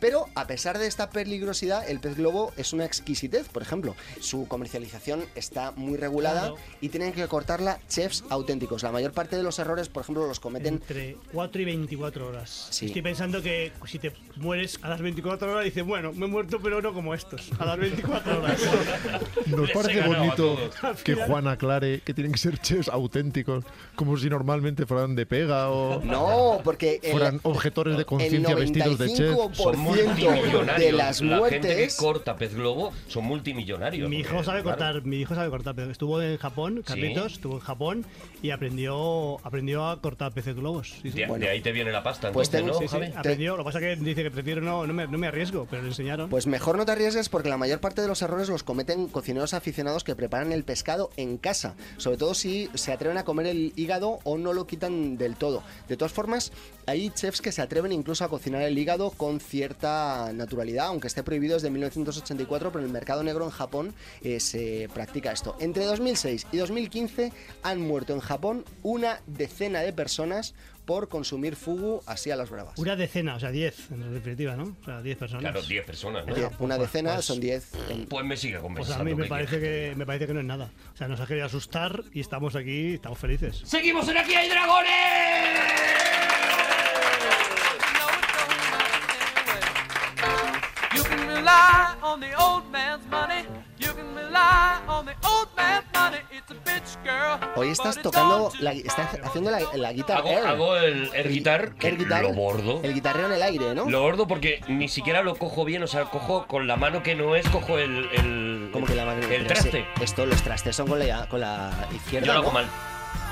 Pero a pesar de esta peligrosidad, el pez globo es una exquisitez. Por ejemplo, su comercialización está muy regulada Claro. y tienen que cortarla chefs auténticos. La mayor parte de los errores, por ejemplo, los cometen Entre 4 y 24 horas. Sí. Estoy pensando que si te mueres a las 24 horas, dices, bueno, me he muerto, pero no como estos. A las 24 horas. *laughs* Nos parece bonito que Juan aclare que tienen que ser chefs auténticos, como si normalmente fueran de pega o No, porque el- fueran objetores de conciencia vestidos de chef. 95% Son de multimillonarios. las La gente que corta pez globo son multimillonarios. Mi hijo sabe claro, cortar, mi hijo sabe cortar, pero estuvo en Japón, Carlitos, estuvo en Japón y aprendió, aprendió a cortar peces globos. Sí, sí. De, Bueno. de ahí te viene la pasta, Pues entonces, tengo- ¿no, Sí, aprendió. Lo que pasa es que dice que prefiero no, no, me, no me arriesgo, pero le enseñaron. Pues mejor no te arriesgues porque la mayor parte de los errores los cometen cocineros aficionados que preparan el pescado en casa, sobre todo si se atreven a comer el hígado o no lo quitan del todo. De todas formas, hay chefs que se atreven incluso a cocinar el hígado con cierta naturalidad, aunque esté prohibido desde 1984, pero en el mercado negro en Japón eh, se practica esto. Entre 2006 y 2015 han muerto en Japón una decena de personas por consumir fugu así a las bravas. Una decena, o sea, 10 en definitiva, ¿no? O sea, 10 personas. Claro, 10 personas, ¿no? Die- Una decena pues- son 10. en- Pues me sigue Pues conversando. a mí me ¿qué parece que me parece que no es nada. O sea, nos ha querido asustar y estamos aquí, estamos felices. ¡Seguimos en Aquí hay dragones! Rely on the old man's money. You can rely on the old man's money. It's a bitch girl. Hoy estás tocando, la, estás haciendo la, la guitarra. Hago, hago el air guitar, que Air guitar, lo bordo. El guitarreo en el aire, ¿no? Lo bordo porque ni siquiera lo cojo bien, o sea, cojo con la mano que no es, cojo el, el, Como que la madre el traste. sí, esto, los trastes son con la, con la izquierda. Yo lo hago ¿no? mal.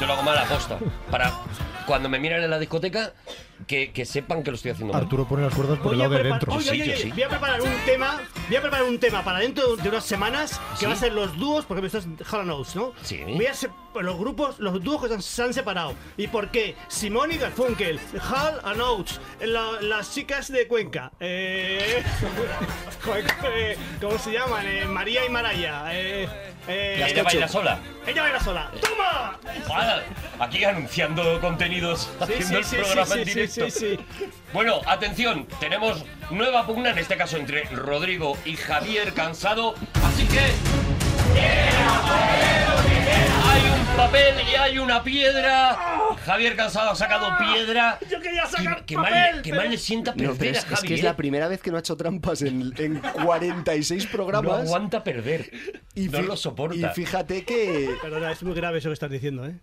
Yo lo hago mal a posta. Para cuando me miran en la discoteca, que, que sepan que lo estoy haciendo mal. Arturo pone las cuerdas por el lado de dentro. Oye, oye, oye, sí. voy a preparar un tema. Voy a preparar un tema para dentro de unas semanas que ¿Sí? va a ser los dúos, porque esto es Hall Oates, ¿no? Sí. Voy a se- los grupos, los dúos que se han- se han separado. ¿Y por qué? Simón y Garfunkel, Hall and Oates, la- las chicas de Cuenca, eh, *laughs* joder, eh, ¿cómo se llaman? Eh, María y Maraya. Eh, eh, Ella baila sola. Ella baila sola. ¡Toma! Aquí anunciando contenidos, Sí, haciendo sí, el sí, programa sí, en sí, directo. sí, sí. Bueno, atención, tenemos nueva pugna, en este caso entre Rodrigo y Javier Cansado, así que... Un papel y hay una piedra. Javier Cansado ha sacado piedra. Yo quería sacar Qué, qué mal, papel, pero- mal le sienta No, perder pero es, a es que es la primera vez que no ha hecho trampas en, en 46 No programas. aguanta perder. y no lo soporta. Y fíjate que. Perdona, es muy grave eso que estás diciendo, ¿eh?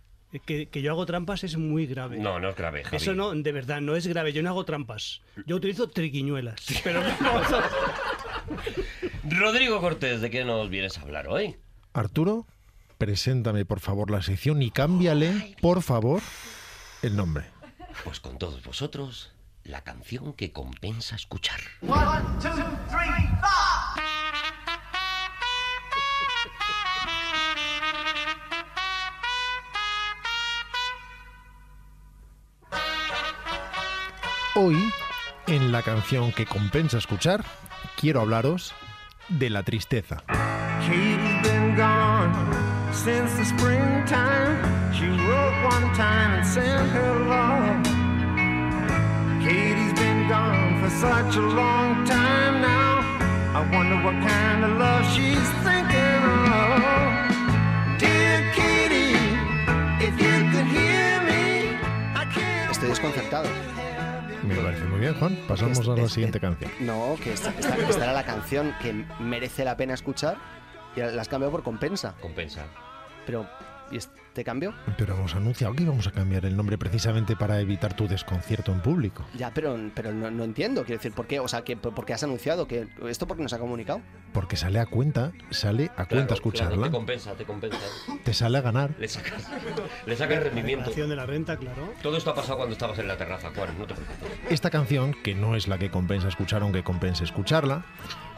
Que, que yo hago trampas es muy grave. No, no es grave, Javi. Eso no, de verdad, no es grave. Yo no hago trampas. Yo utilizo triquiñuelas. *laughs* Pero Rodrigo Cortés, ¿de qué nos vienes a hablar hoy? Arturo, preséntame por favor la sección y cámbiale, por favor, el nombre. Pues con todos vosotros, la canción que compensa escuchar. One, two, three, four. Hoy, en la canción que compensa escuchar, quiero hablaros de la tristeza. Been gone since the springtime. She wrote one time and sent her love. Katie's been gone for such a long time now. I wonder what kind of love she's thinking of. Dear Katie, if you could hear me, I can't. Estoy desconcertado. Me parece muy bien, Juan. Pasamos Es- a la es- siguiente canción. No, que esta, esta- esta era la canción que merece la pena escuchar y la has cambiado por compensa. Compensa. Pero, ¿y este cambio? Pero hemos anunciado que íbamos a cambiar el nombre precisamente para evitar tu desconcierto en público. Ya, pero, pero no, no entiendo. Quiero decir, ¿por qué? O sea, que, ¿por qué has anunciado? que ¿Esto por qué nos ha comunicado? Porque sale a cuenta, sale a cuenta escucharla. claro, te compensa, te compensa. Te sale a ganar. Le sacas, *laughs* le sacas rendimiento. Acción de la renta, claro. Todo esto ha pasado cuando estabas en la terraza, Juan, no te preocupes. Esta canción, que no es la que compensa escuchar, aunque compense escucharla,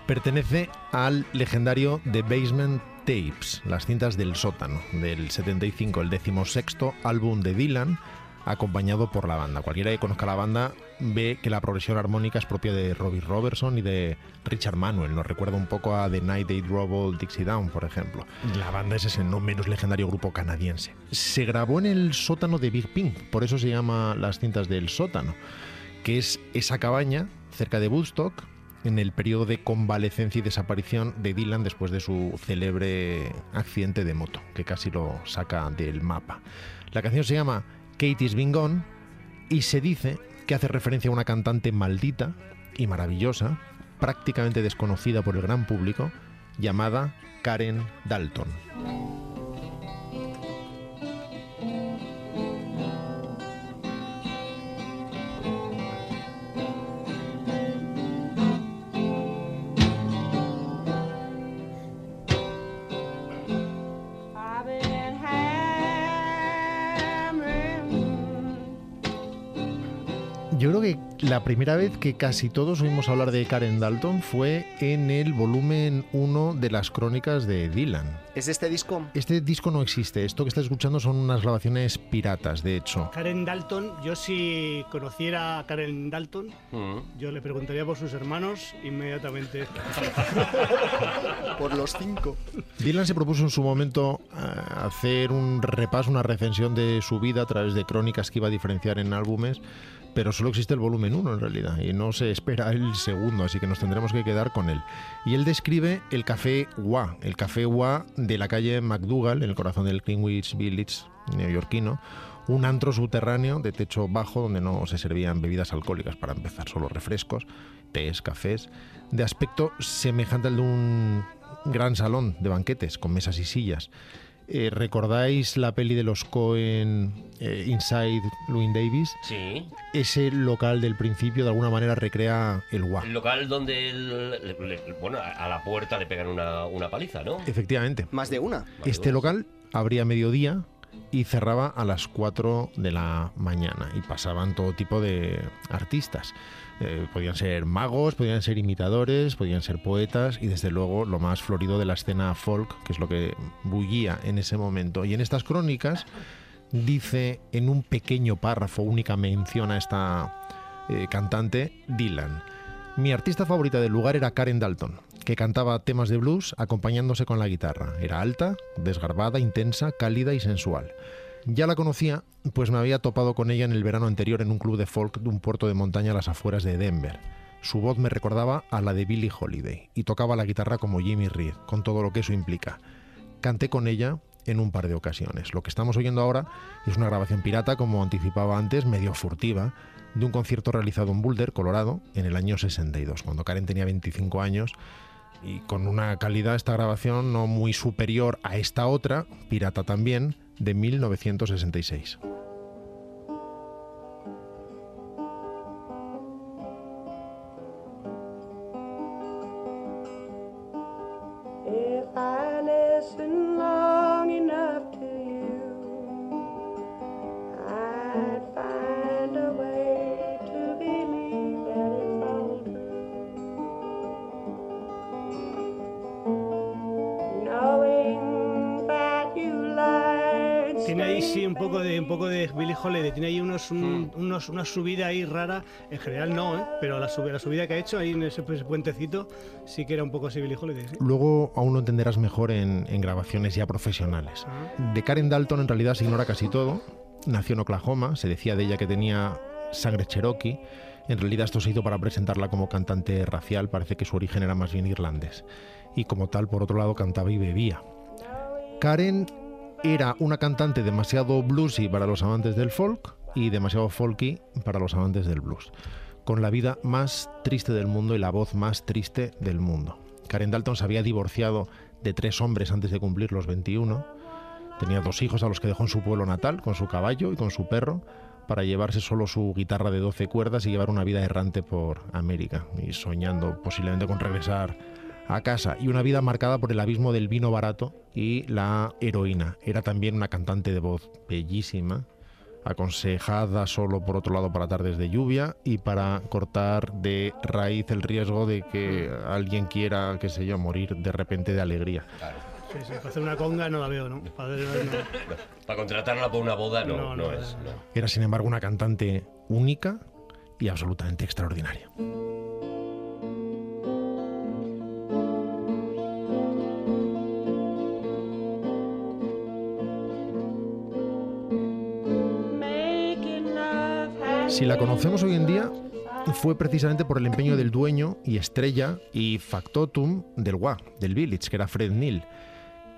pertenece al legendario The Basement Tapes, las cintas del sótano, del 75, el decimosexto álbum de Dylan, acompañado por la banda. Cualquiera que conozca la banda ve que la progresión armónica es propia de Robbie Robertson y de Richard Manuel. Nos recuerda un poco a The Night They Drove Dixie Down, por ejemplo. La banda es ese no menos legendario grupo canadiense. Se grabó en el sótano de Big Pink, por eso se llama las cintas del sótano que es esa cabaña cerca de Woodstock en el periodo de convalecencia y desaparición de Dylan después de su célebre accidente de moto, que casi lo saca del mapa. La canción se llama Katie's Been Gone y se dice que hace referencia a una cantante maldita y maravillosa, prácticamente desconocida por el gran público, llamada Karen Dalton. Yo creo que la primera vez que casi todos oímos hablar de Karen Dalton fue en el volumen 1 de las crónicas de Dylan. ¿Es este disco? Este disco no existe, esto que estás escuchando son unas grabaciones piratas, de hecho. Karen Dalton, yo si conociera a Karen Dalton, Mm. yo le preguntaría por sus hermanos inmediatamente. *laughs* Por los cinco. Dylan se propuso en su momento eh, hacer un repaso, una recensión de su vida a través de crónicas que iba a diferenciar en álbumes, pero solo existe el volumen 1 en realidad y no se espera el segundo, así que nos tendremos que quedar con él. Y él describe el café Wa, el café Wa de la calle McDougall, en el corazón del Greenwich Village neoyorquino, un antro subterráneo de techo bajo donde no se servían bebidas alcohólicas para empezar, solo refrescos, tés, cafés, de aspecto semejante al de un gran salón de banquetes con mesas y sillas. Eh, ¿Recordáis la peli de los Cohen eh, Inside Louis Davis? Sí. Ese local del principio de alguna manera recrea el WA. El local donde, el- le- le- bueno, a a la puerta le pegan una, una paliza, ¿no? Efectivamente. Más de una. Este local abría a mediodía y cerraba a las 4 de la mañana y pasaban todo tipo de artistas. Eh, podían ser magos, podían ser imitadores, podían ser poetas y desde luego lo más florido de la escena folk, que es lo que bullía en ese momento. Y en estas crónicas dice en un pequeño párrafo, única mención a esta eh, cantante, Dylan. Mi artista favorita del lugar era Karen Dalton, que cantaba temas de blues acompañándose con la guitarra. Era alta, desgarbada, intensa, cálida y sensual. Ya la conocía, pues me había topado con ella en el verano anterior en un club de folk de un puerto de montaña a las afueras de Denver. Su voz me recordaba a la de Billie Holiday y tocaba la guitarra como Jimmy Reed, con todo lo que eso implica. Canté con ella en un par de ocasiones. Lo que estamos oyendo ahora es una grabación pirata, como anticipaba antes, medio furtiva, de un concierto realizado en Boulder, Colorado, en el año 62, cuando Karen tenía 25 años y con una calidad esta grabación no muy superior a esta otra, pirata también, de 1966. If I listen long enough to sí un poco de un poco de Billie Holiday, tiene ahí unos, un- Hmm. unos una subida ahí rara, en general no, ¿eh? pero la, sub- la subida que ha hecho ahí en ese, ese puentecito sí que era un poco así Billie Holiday. ¿sí? Luego aún lo entenderás mejor en, en grabaciones ya profesionales. De Karen Dalton en realidad se ignora casi todo. Nació en Oklahoma, se decía de ella que tenía sangre cherokee. En realidad esto se hizo para presentarla como cantante racial, parece que su origen era más bien irlandés. Y como tal, por otro lado, cantaba y bebía. Karen era una cantante demasiado bluesy para los amantes del folk y demasiado folky para los amantes del blues, con la vida más triste del mundo y la voz más triste del mundo. Karen Dalton se había divorciado de tres hombres antes de cumplir los 21. Tenía dos hijos a los que dejó en su pueblo natal, con su caballo y con su perro, para llevarse solo su guitarra de 12 cuerdas y llevar una vida errante por América, y soñando posiblemente con regresar a casa. Y una vida marcada por el abismo del vino barato y la heroína. Era también una cantante de voz bellísima, aconsejada solo por otro lado para tardes de lluvia y para cortar de raíz el riesgo de que alguien quiera, qué sé yo, morir de repente de alegría. Sí, sí, para hacer una conga no la veo, ¿no? Para hacer- no. *laughs* Para contratarla por una boda no, No, no, no, es. no. Era sin embargo una cantante única y absolutamente extraordinaria. Si la conocemos hoy en día, fue precisamente por el empeño del dueño y estrella y factotum del WA, del Village, que era Fred Neil,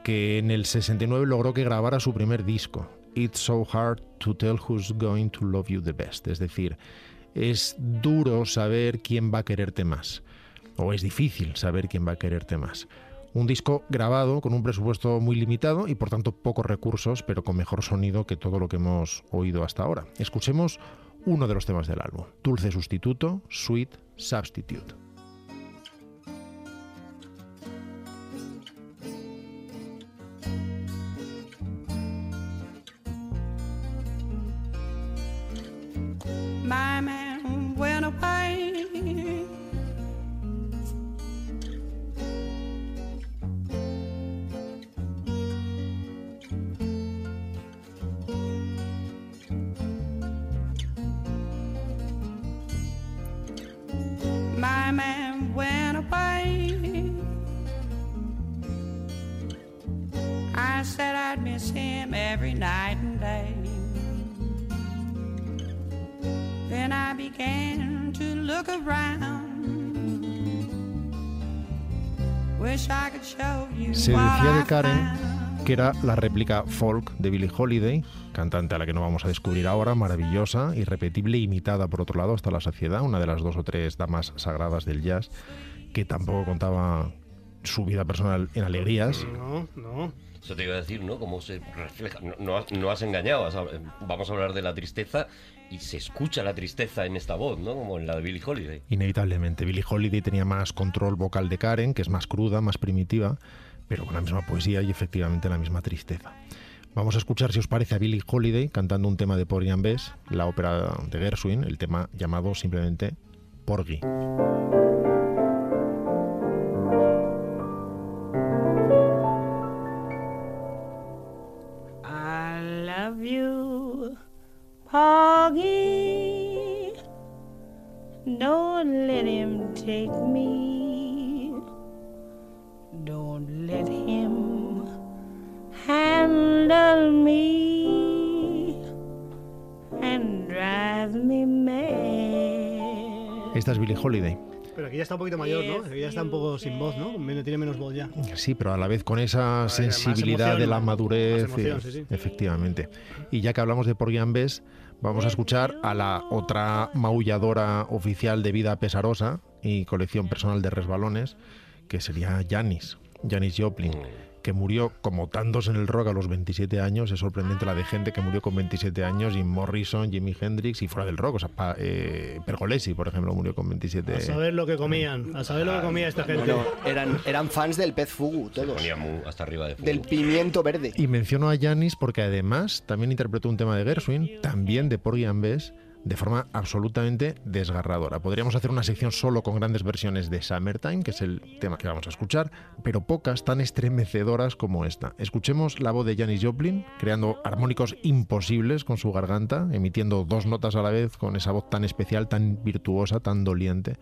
que en el 69 logró que grabara su primer disco, It's So Hard to Tell Who's Going to Love You the Best. Es decir, es duro saber quién va a quererte más, o es difícil saber quién va a quererte más. Un disco grabado con un presupuesto muy limitado y por tanto pocos recursos, pero con mejor sonido que todo lo que hemos oído hasta ahora. Escuchemos uno de los temas del álbum, Dulce Sustituto, Sweet Substitute. Man went away. I said I'd miss him every night and day. Then I began to look around. Wish I could show you Se what decía I de Karen. Que era la réplica folk de Billie Holiday, cantante a la que no vamos a descubrir ahora, maravillosa, irrepetible, imitada por otro lado hasta la saciedad, una de las dos o tres damas sagradas del jazz, que tampoco contaba su vida personal en alegrías. No, no. Eso te iba a decir, ¿no? Cómo se refleja. No, no has, no has engañado. Vamos a hablar de la tristeza y se escucha la tristeza en esta voz, ¿no? Como en la de Billie Holiday. Inevitablemente, Billie Holiday tenía más control vocal de Karen, que es más cruda, más primitiva, pero con la misma poesía y efectivamente la misma tristeza. Vamos a escuchar, si os parece, a Billie Holiday cantando un tema de Porgy and Bess, la ópera de Gershwin, el tema llamado simplemente Porgy. I love you, Poggy. Don't let him take me. Handle me and drive me mad. Esta es Billie Holiday. Pero aquí ya está un poquito mayor, ¿no? Aquí ya está un poco sin voz, ¿no? Tiene menos voz ya. Sí, pero a la vez con esa sensibilidad emoción, de la madurez. emoción, eh, sí, sí. Efectivamente. Y ya que hablamos de Porgy and Bess, vamos a escuchar a la otra maulladora oficial de vida pesarosa y colección personal de resbalones, que sería Janis, Janis Joplin, que murió como tantos en el rock a los 27 años. Es sorprendente la de gente que murió con 27 años, Jim Morrison, Jimi Hendrix y fuera del rock. O sea, pa- eh, Pergolesi, por ejemplo, murió con 27 A saber lo que comían, a saber lo que comía esta gente. Bueno, eran, eran fans del pez fugu, todos. Muy hasta arriba de. Del pimiento verde. Y menciono a Janis porque además también interpretó un tema de Gershwin, también de Porgy and Bess, de forma absolutamente desgarradora. Podríamos hacer una sección solo con grandes versiones de Summertime, que es el tema que vamos a escuchar, pero pocas tan estremecedoras como esta. Escuchemos la voz de Janis Joplin, creando armónicos imposibles con su garganta, emitiendo dos notas a la vez con esa voz tan especial, tan virtuosa, tan doliente.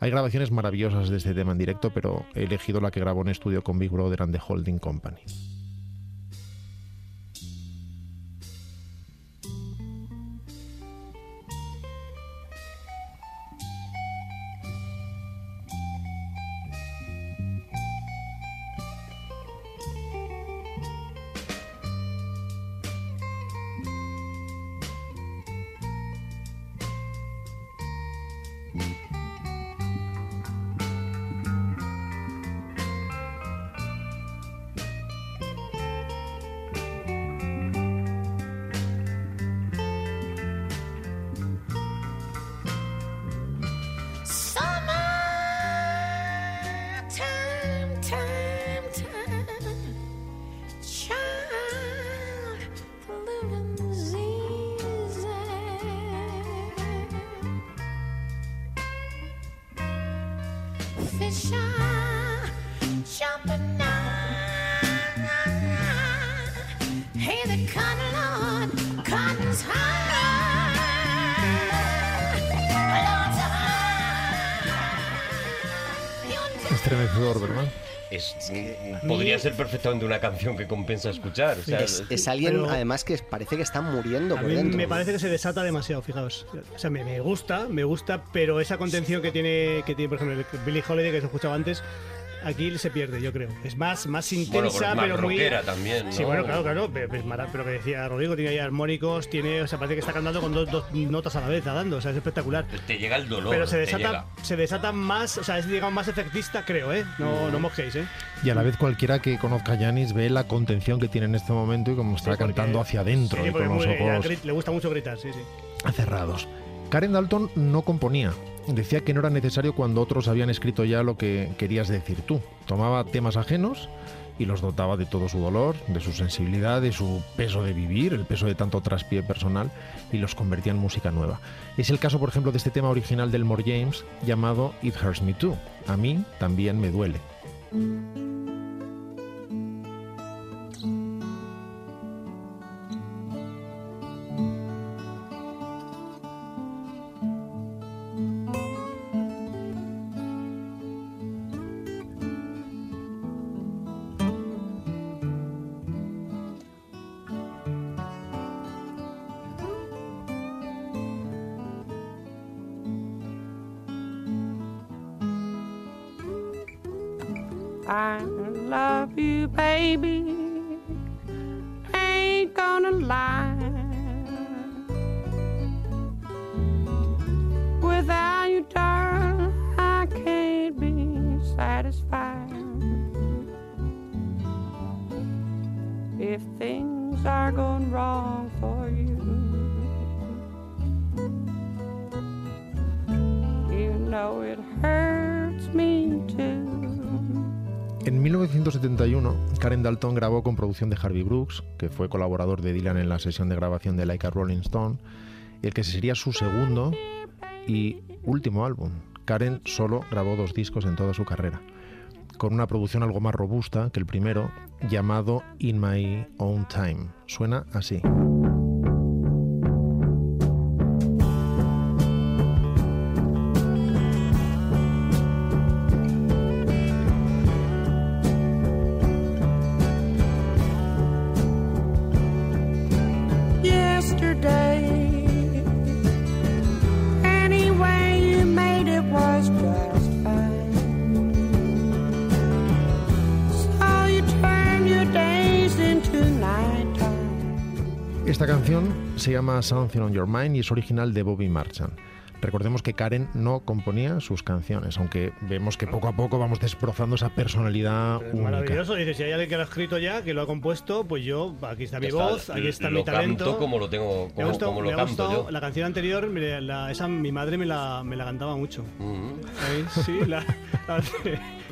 Hay grabaciones maravillosas de este tema en directo, pero he elegido la que grabó en estudio con Big Brother and the Holding Company. Es, podría ser perfectamente una canción que compensa escuchar. o sea, Es, es alguien, Pero- además, que parece que está muriendo A por mí dentro. me parece que se desata demasiado, fijaos. O sea, me, me gusta, me gusta, pero esa contención que tiene, que tiene por ejemplo, Billie Holiday, que se escuchaba antes, aquí se pierde, yo creo. Es más, más bueno, intensa, pero es más pero muy... también. ¿no? Sí, bueno, claro, claro, pero, es mara- pero que decía Rodrigo, tiene ahí armónicos, tiene, o sea, parece que está cantando con dos, dos notas a la vez, dando, o sea, es espectacular. Te llega el dolor. Pero se desata, se desata más, o sea, es digamos más efectista, creo, ¿eh? No, no mojéis, ¿eh? Y a la vez cualquiera que conozca a Janis ve la contención que tiene en este momento y cómo está Sí, porque- cantando hacia adentro Sí, y con los ojos le gusta mucho gritar, sí, sí. cerrados. Karen Dalton no componía. Decía que no era necesario cuando otros habían escrito ya lo que querías decir tú. Tomaba temas ajenos y los dotaba de todo su dolor, de su sensibilidad, de su peso de vivir, el peso de tanto traspié personal, y los convertía en música nueva. Es el caso, por ejemplo, de este tema original del More James llamado It Hurts Me Too. A mí también me duele. I love you, baby. 1971, Karen Dalton grabó con producción de Harvey Brooks, que fue colaborador de Dylan en la sesión de grabación de Like a Rolling Stone, el que sería su segundo y último álbum. Karen solo grabó dos discos en toda su carrera, con una producción algo más robusta que el primero, llamado In My Own Time. Suena así. Llama Something on Your Mind y es original de Bobby Marchand. Recordemos que Karen no componía sus canciones, aunque vemos que poco a poco vamos desbrozando esa personalidad Es única. maravilloso. Dice, si hay alguien que lo ha escrito ya, que lo ha compuesto, pues yo, aquí está mi Está- voz, aquí está mi talento. canto como lo tengo, Me ha como, gustado- como lo me ha canto gustado yo. La canción anterior, mire, la- esa mi madre me la, me la cantaba mucho. Ahí, sí, la- la-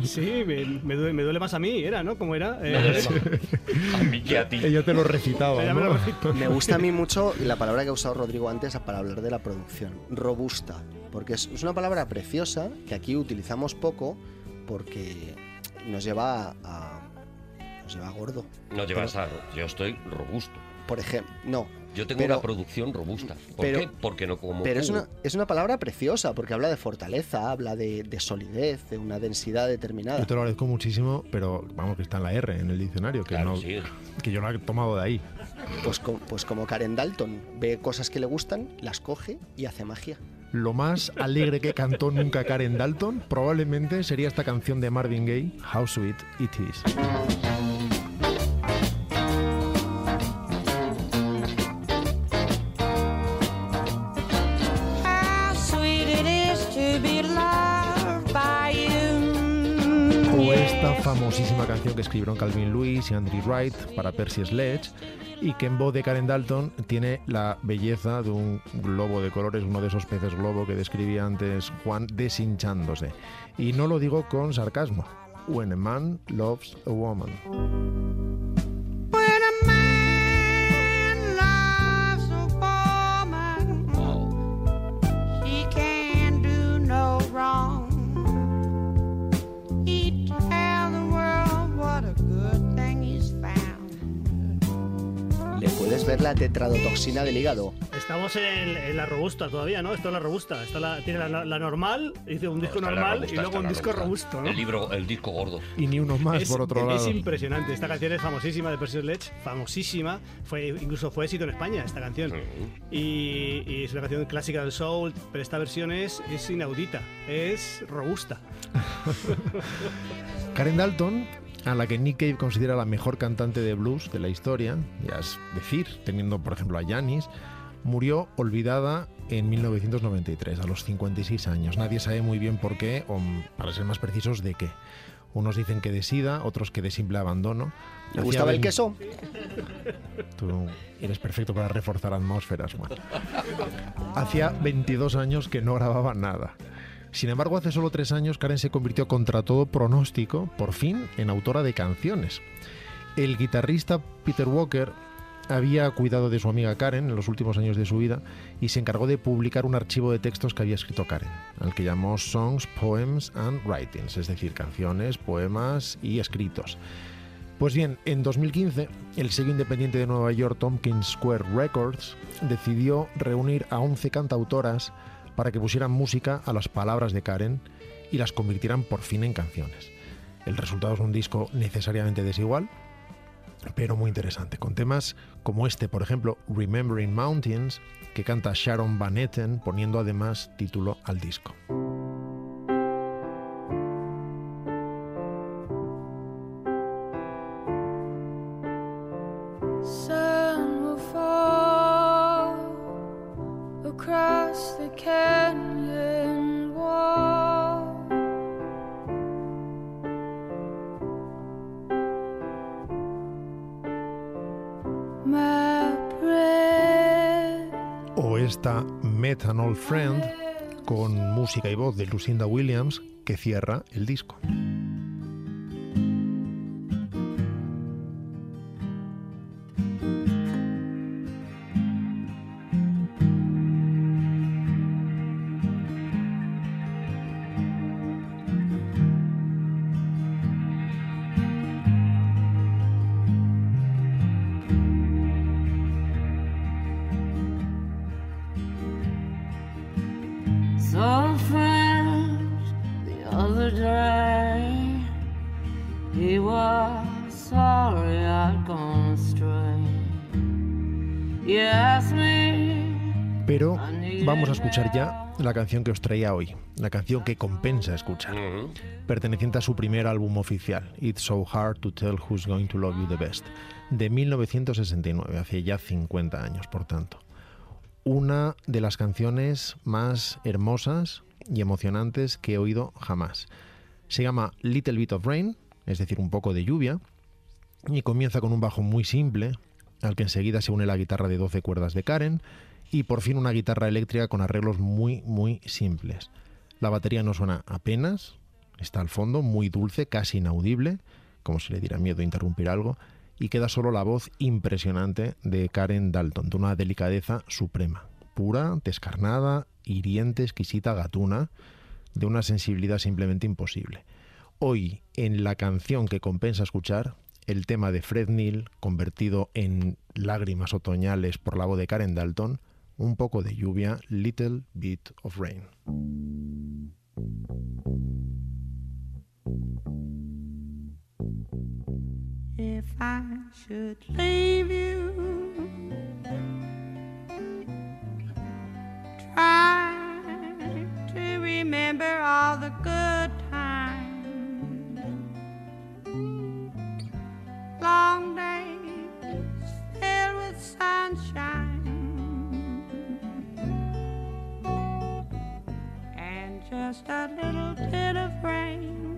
sí me, me duele, me duele más a mí, era, ¿no? ¿Cómo era? Eh, *laughs* a mí que a ti. *laughs* Ella te lo recitaba, *laughs* me gusta a mí mucho la palabra que ha usado Rodrigo antes para hablar de la producción, robusta, porque es, es una palabra preciosa que aquí utilizamos poco porque nos lleva a, a- nos lleva a gordo. No llevas a... Yo estoy robusto. Por ejemplo, no. Yo tengo Pero- una producción robusta. ¿Por pero- qué? Porque no como Pero es una, es una palabra preciosa porque habla de fortaleza, habla de, de solidez, de una densidad determinada. Yo te lo agradezco muchísimo, pero vamos que está en la R en el diccionario, que, Claro, no, sí. que yo lo he tomado de ahí. Pues, co- pues como Karen Dalton, ve cosas que le gustan, las coge y hace magia. Lo más alegre que cantó nunca Karen Dalton probablemente sería esta canción de Marvin Gaye, How Sweet It Is. Que escribieron Calvin Lewis y Andrew Wright para Percy Sledge y que en voz de Karen Dalton tiene la belleza de un globo de colores, uno de esos peces globo que describía antes Juan, deshinchándose. Y no lo digo con sarcasmo. When a man loves a woman. La tetradotoxina del hígado. Estamos en, en la robusta todavía, ¿no? Esto es la robusta. Está la, tiene la, la normal, dice un disco normal robusta, y luego un disco robusta. robusto, ¿no? El libro, el disco gordo. Y ni uno más, es, por otro es lado. impresionante. Esta canción es famosísima de Percy Sledge, famosísima. Fue, incluso fue éxito en España esta canción. Y, y es una canción clásica del soul, pero esta versión es, es inaudita, es robusta. *laughs* Karen Dalton, a la que Nick Cave considera la mejor cantante de blues de la historia, ya es decir, teniendo por ejemplo a Janis, murió olvidada en 1993, a los 56 años. Nadie sabe muy bien por qué, o para ser más precisos, de qué. Unos dicen que de sida, otros que de simple abandono. ¿Le gustaba el vein- queso? *laughs* Tú eres perfecto para reforzar atmósferas, Juan. Hacía 22 años que no grababa nada. Sin embargo, hace solo tres años Karen se convirtió contra todo pronóstico, por fin, en autora de canciones. El guitarrista Peter Walker había cuidado de su amiga Karen en los últimos años de su vida y se encargó de publicar un archivo de textos que había escrito Karen, al que llamó Songs, Poems and Writings, es decir, canciones, poemas y escritos. Pues bien, en 2015, el sello independiente de Nueva York, Tompkins Square Records, decidió reunir a 11 cantautoras para que pusieran música a las palabras de Karen y las convirtieran por fin en canciones. El resultado es un disco necesariamente desigual, pero muy interesante, con temas como este, por ejemplo, Remembering Mountains, que canta Sharon Van Etten, poniendo además título al disco. Friend, con música y voz de Lucinda Williams, que cierra el disco. La canción que os traía hoy, la canción que compensa escuchar, perteneciente a su primer álbum oficial, It's So Hard to Tell Who's Going to Love You the Best, de 1969, hace ya 50 años, por tanto. Una de las canciones más hermosas y emocionantes que he oído jamás. Se llama Little Bit of Rain, es decir, un poco de lluvia, y comienza con un bajo muy simple, al que enseguida se une la guitarra de 12 cuerdas de Karen, y por fin una guitarra eléctrica con arreglos muy, muy simples. La batería no suena apenas, está al fondo, muy dulce, casi inaudible, como si le diera miedo interrumpir algo, y queda solo la voz impresionante de Karen Dalton, de una delicadeza suprema, pura, descarnada, hiriente, exquisita, gatuna, de una sensibilidad simplemente imposible. Hoy, en la canción que compensa escuchar, el tema de Fred Neil, convertido en lágrimas otoñales por la voz de Karen Dalton, un poco de lluvia, Little Bit of Rain. If I should leave you, try to remember all the good times. Long days filled with sunshine just a little bit of rain.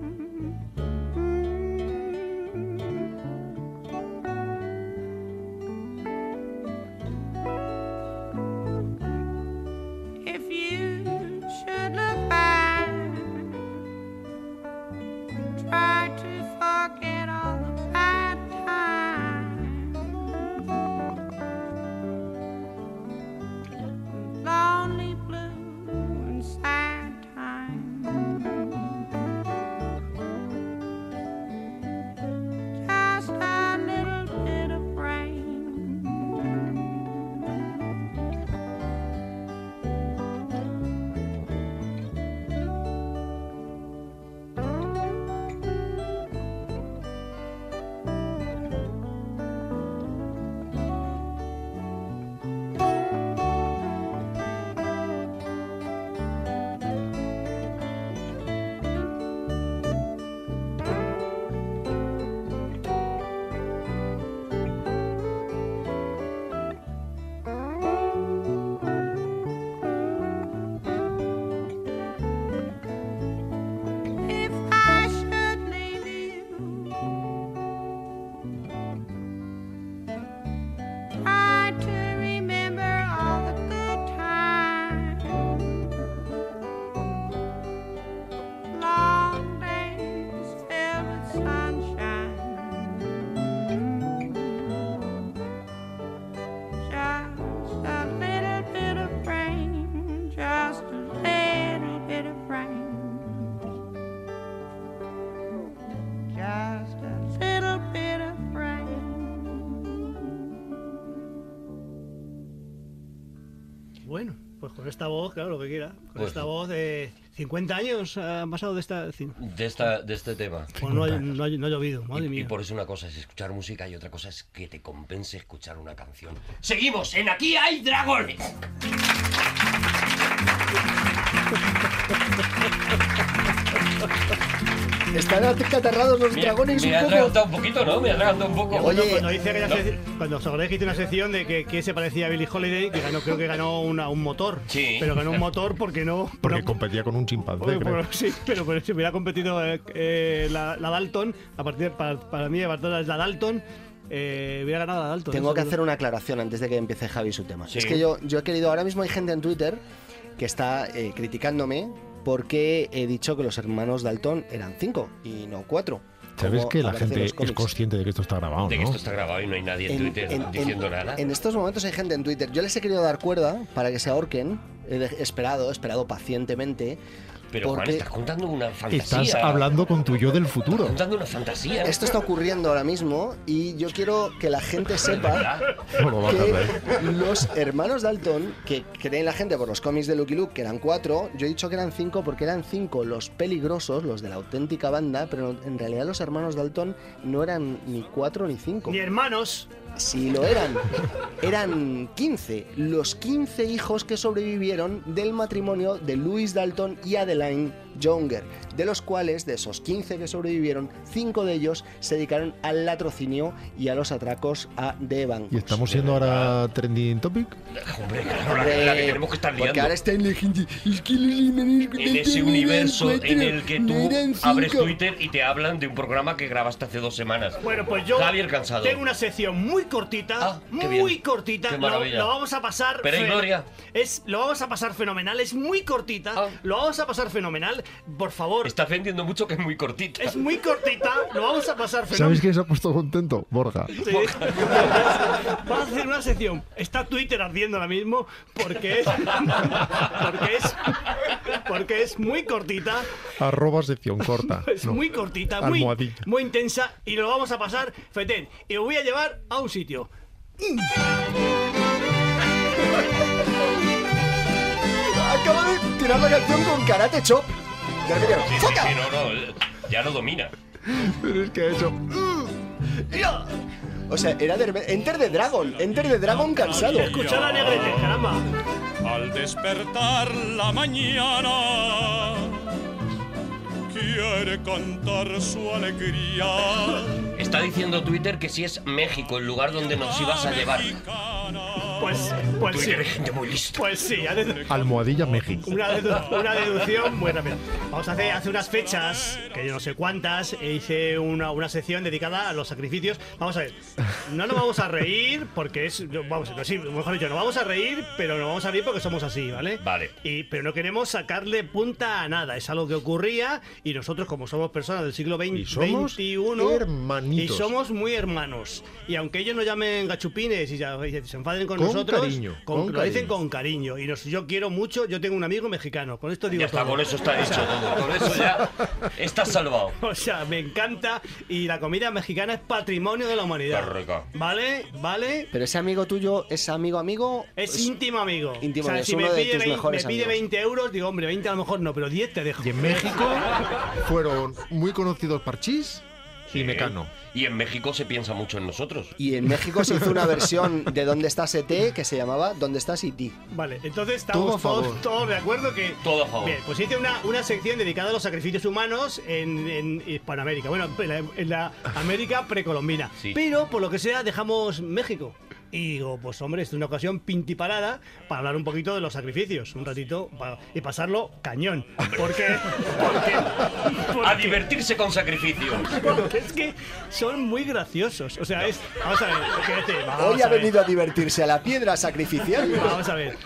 Esta voz, claro, lo que quiera. Con Pues- esta voz de 50 años han pasado de esta. De, esta, de este tema. Pues no, ha- no ha- no ha llovido, madre Y, y mía. por eso una cosa es escuchar música y otra cosa es que te compense escuchar una canción. Seguimos en Aquí hay dragones. Están acatarrados los dragones me un ha poco. atragantado un poquito, ¿no? Me ha atragantado un poco. Cuando, cuando hice aquella sec- cuando os acordáis que hice una sección de que, que se parecía a Billie Holiday, que ganó, creo que ganó una- un motor. Sí. Pero ganó un motor porque no. Porque no- competía con un chimpancé, porque- creo. porque- sí, pero, pero si hubiera competido eh, eh, la, la Dalton, a partir para, para mí, a partir de la Dalton, eh, hubiera ganado la Dalton. Tengo que es- hacer una aclaración antes de que empiece Javi su tema. Sí. Es que yo, yo he querido, ahora mismo hay gente en Twitter que está eh, criticándome porque he dicho que los hermanos Dalton eran cinco y no cuatro. Sabes que la gente es consciente de que esto está grabado, De que ¿no? esto está grabado y no hay nadie en, Twitter diciendo nada. en estos momentos hay gente en Twitter. Yo les he querido dar cuerda para que se ahorquen. He esperado, he esperado pacientemente. Pero Juan, Porque estás contando una fantasía. Estás hablando con tu yo del futuro. contando una fantasía. esto está ocurriendo ahora mismo y yo quiero que la gente sepa que hacer. los hermanos Dalton, que creen la gente por los cómics de Lucky Luke, que eran cuatro, yo he dicho que eran cinco porque eran cinco los peligrosos, los de la auténtica banda, pero en realidad los hermanos Dalton no eran ni cuatro ni cinco. Ni hermanos. Si lo eran, eran 15, los 15 hijos que sobrevivieron del matrimonio de Louis Dalton y Adeline Younger, de los cuales, de esos 15 que sobrevivieron, 5 de ellos se dedicaron al latrocinio y a los atracos a de bancos. ¿Y estamos siendo ahora trending topic? Hombre, claro, la, la que tenemos que estar liando. Porque ahora está en la gente. Es que los hermanos en ese universo en el que tú abres. Twitter y te hablan de un programa que grabaste hace dos semanas. Bueno, pues yo Javier Cansado. tengo una sección muy cortita, Ah, qué muy bien. cortita. Qué Lo, maravilla. lo vamos a pasar. Pero hay gloria. Es, lo vamos a pasar fenomenal. Es muy cortita. Ah. Lo vamos a pasar fenomenal. Por favor. Estás vendiendo mucho que es muy cortita. Es muy cortita. Lo vamos a pasar ¿Sabes fenomenal. quién se ha puesto contento? Borja. Sí. Vamos a hacer una sección. Está Twitter ardiendo ahora mismo porque es, porque es, porque es muy cortita. Arroba sección corta. *laughs* Es No. muy cortita, muy, intensa y lo vamos a pasar fetén. Y lo voy a llevar a un sitio. Acaba de tirar la canción con Karate Chop. De repente, Sí, sí, ¡foca! sí, no, no, ya lo domina. Pero es que ha hecho. ¡Ya! O sea, era de Enter the Dragon, Enter the Dragon cansado. Escucha la negrete, caramba. Al despertar la mañana, quiere cantar su alegría. Está diciendo Twitter que si es México el lugar donde nos ibas a llevar. Pues, pues sí. Twitter es gente muy lista. Pues sí, ha de- Almohadilla México. una, dedu- una deducción muy rápida. Vamos a hacer hace unas fechas, que yo no sé cuántas, e hice una, una sección dedicada a los sacrificios. Vamos a ver, no nos vamos a reír porque es. no, Vamos, no, sí, mejor dicho, no vamos a reír, pero no vamos a reír porque somos así, ¿vale? Vale. Y, pero no queremos sacarle punta a nada. Es algo que ocurría y nosotros, como somos personas del siglo XX, Y somos XXI, hermanitos. y somos muy hermanos. Y aunque ellos nos llamen gachupines y, ya- y se enfaden con, Con nosotros, cariño, con- con lo dicen cariño. con cariño. Y nos- yo quiero mucho, yo tengo un amigo mexicano. Con esto digo Ya está, todo. con eso está O dicho sea, todo. Con eso ya *laughs* estás salvado. O sea, me encanta y la comida mexicana es patrimonio de la humanidad. Qué rica. ¿Vale? ¿Vale? Pero ese amigo tuyo es amigo amigo. Es íntimo amigo. íntimo o sea, es si me pide, tus 20, mejores me pide amigos. 20 euros, digo, hombre, 20 a lo mejor no, pero 10 te dejo. Y en México fueron muy conocidos Parchís y Mecano. Y en México se piensa mucho en nosotros. Y en México se hizo una versión de ¿Dónde está ET? que se llamaba ¿Dónde está E.T.? Vale, entonces estamos todos, todos de acuerdo que. Todo a favor. Bien, pues hice una, una sección dedicada a los sacrificios humanos en, en Hispanoamérica. Bueno, en la, en la América precolombina. Sí. Pero, por lo que sea, dejamos México. Y digo, pues hombre, es una ocasión pintiparada para hablar un poquito de los sacrificios, un ratito, y pasarlo cañón. Porque, porque, A divertirse con sacrificios. porque es que son muy graciosos. O sea, es. Vamos a ver, ¿qué? Vamos Hoy ha ver. venido a divertirse a la piedra sacrificial. Vamos a ver.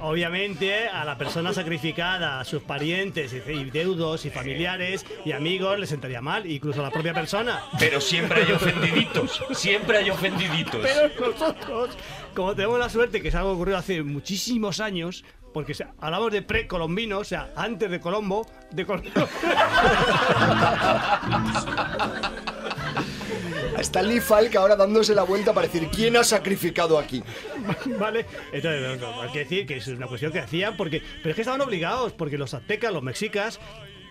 Obviamente a la persona sacrificada, a sus parientes y deudos y familiares y amigos les sentaría mal, incluso a la propia persona. Pero siempre hay ofendiditos. Siempre hay ofendiditos. Pero nosotros, como tenemos la suerte que es algo que ocurrió hace muchísimos años, porque o sea, hablamos de precolombino, o sea, antes de Colombo, de Colombo. *laughs* Está Lee Falk ahora dándose la vuelta para decir ¿Quién ha sacrificado aquí? *laughs* ¿Vale? Entonces, hay que decir que es una cuestión que hacían porque. Pero es que estaban obligados, porque los aztecas, los mexicas.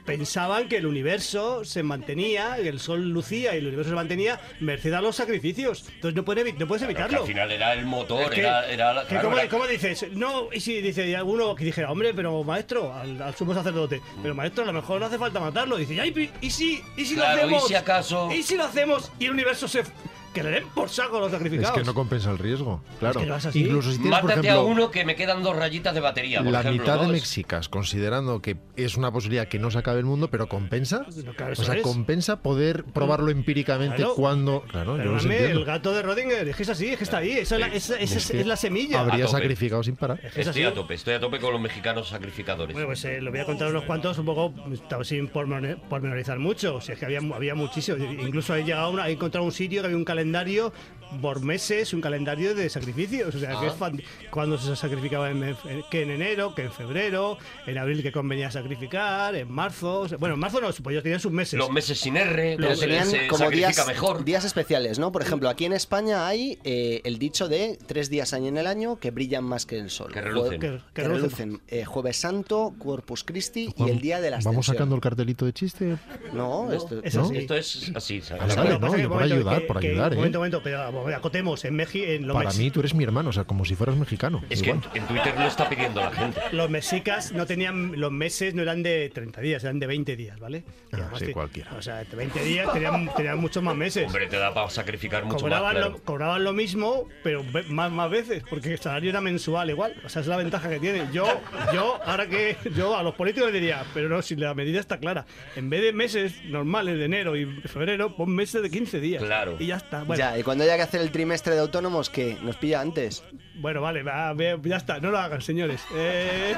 Pensaban que el universo se mantenía, que el sol lucía y el universo se mantenía merced a los sacrificios. Entonces no, puede no puedes Claro, que evitarlo. al final era el motor, Es que- era, era la- claro, ¿cómo, era- cómo dices? No, y si dice y alguno que dijera, hombre, pero maestro, al, al sumo sacerdote, pero maestro, a lo mejor no hace falta matarlo. Dice, "Ay, ¿y si, y si Claro, lo hacemos? ¿y si acaso? ¿Y si lo hacemos y el universo se. Que le den por saco a los Es sacrificados? que no compensa el riesgo. Claro. que es así. Incluso si tienes, por Mátate ejemplo, a uno que me quedan dos rayitas de batería. Por la ejemplo, mitad de ¿no? mexicas, considerando que es una posibilidad que no se acabe el mundo, pero compensa. No, claro, o sea, es. compensa poder probarlo empíricamente Claro. cuando. Claro, yo no el gato de Rodinger, es que es así, es que está ahí, esa es la, esa- esa es, Es que es la semilla. Habría sacrificado sin parar. Es es Estoy así. a tope, estoy a tope con los mexicanos sacrificadores. Bueno, pues eh, lo voy a contar unos cuantos, un poco estaba sin pormenorizar mucho. O sea, es que había, había muchísimos. Incluso he llegado a una- he encontrado un sitio que había un calendario calendario por meses un calendario de sacrificios. O sea, que Ah. es fan- cuando se sacrificaba en, en- que en enero, que en febrero, en abril que convenía sacrificar, en marzo. o sea, bueno, en marzo no, pues ellos tenían sus meses. Los meses sin R, Pero que se, tenían se como días, mejor. días especiales, ¿no? Por ejemplo, aquí en España hay eh, el dicho de tres días en el año que brillan más que el sol. Que relucen. Que- que que relucen. Eh, Jueves Santo, Corpus Christi y el día de la Vamos sacando el cartelito de chiste. No, esto, Es ¿No? así. Esto es así, ¿sabes? Vale, vale, que no, que, por ayudar, que- por que- ayudar, ¿eh? Momento, momento, pero acotemos, en México, Para mex- mí tú eres mi hermano, o sea, como si fueras mexicano. Es que igual. en, en Twitter lo está pidiendo la gente. Los mexicas no tenían, los meses no eran de 30 días, eran de 20 días, ¿vale? Ah, además sí, te- cualquiera. O sea, de 20 días tenían, tenían muchos más meses. Hombre, te da para sacrificar mucho cobraban, más. lo, cobraban lo mismo, pero más, más veces, porque el salario era mensual igual. O sea, es la ventaja que tiene. Yo, yo, ahora que yo a los políticos les diría, pero no, si la medida está clara. En vez de meses normales de enero y febrero, pon meses de 15 días. Claro. Y ya está. Bueno, Ya, y cuando haya que hacer el trimestre de autónomos, ¿qué? ¿Nos pilla antes? Bueno, vale, va, ya está, no lo hagan, señores. Eh,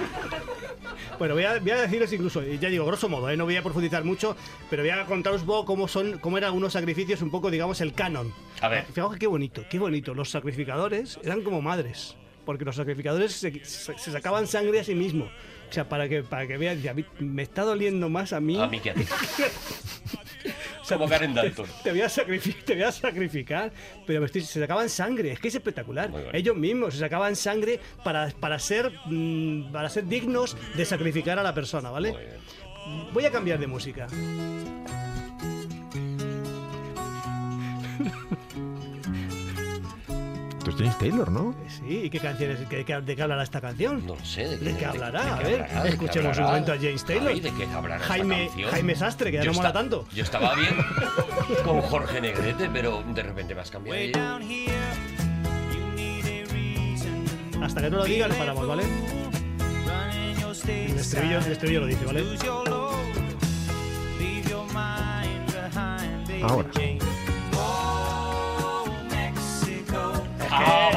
Bueno, voy a, voy a deciros incluso, ya digo, grosso modo, eh, no voy a profundizar mucho, pero voy a contaros poco cómo son, cómo eran unos sacrificios, un poco, digamos, el canon. A ver. Fijaos que qué bonito, qué bonito. Los sacrificadores eran como madres, porque los sacrificadores se, se- se sacaban sangre a sí mismos. O sea, para que, para que mí me está doliendo más a mí. A mí que a ti. *laughs* Como Karen Dalton. Te voy a, sacrificar, te voy a sacrificar, pero me estoy- se sacaban sangre, es que es espectacular. Ellos mismos se sacaban sangre para, para, ser, mm, para ser dignos de sacrificar a la persona, ¿vale? Voy a cambiar de música. Es James Taylor, ¿no? Sí, ¿y qué canciones, qué- qué- de qué hablará esta canción? No sé de qué, ¿De qué hablará? de a qué ver, hablará, de escuchemos un momento a James Taylor. Ay, ¿de qué hablará esta Jaime, canción? Jaime Sastre, que ya Yo no mola esta- tanto. Yo estaba bien *laughs* con Jorge Negrete, pero de repente me has cambiado. Way down here, you need a reason to Hasta que no lo diga, no paramos, ¿vale? El estribillo, el estribillo lo dice, ¿vale? Lose Mexico. Ah,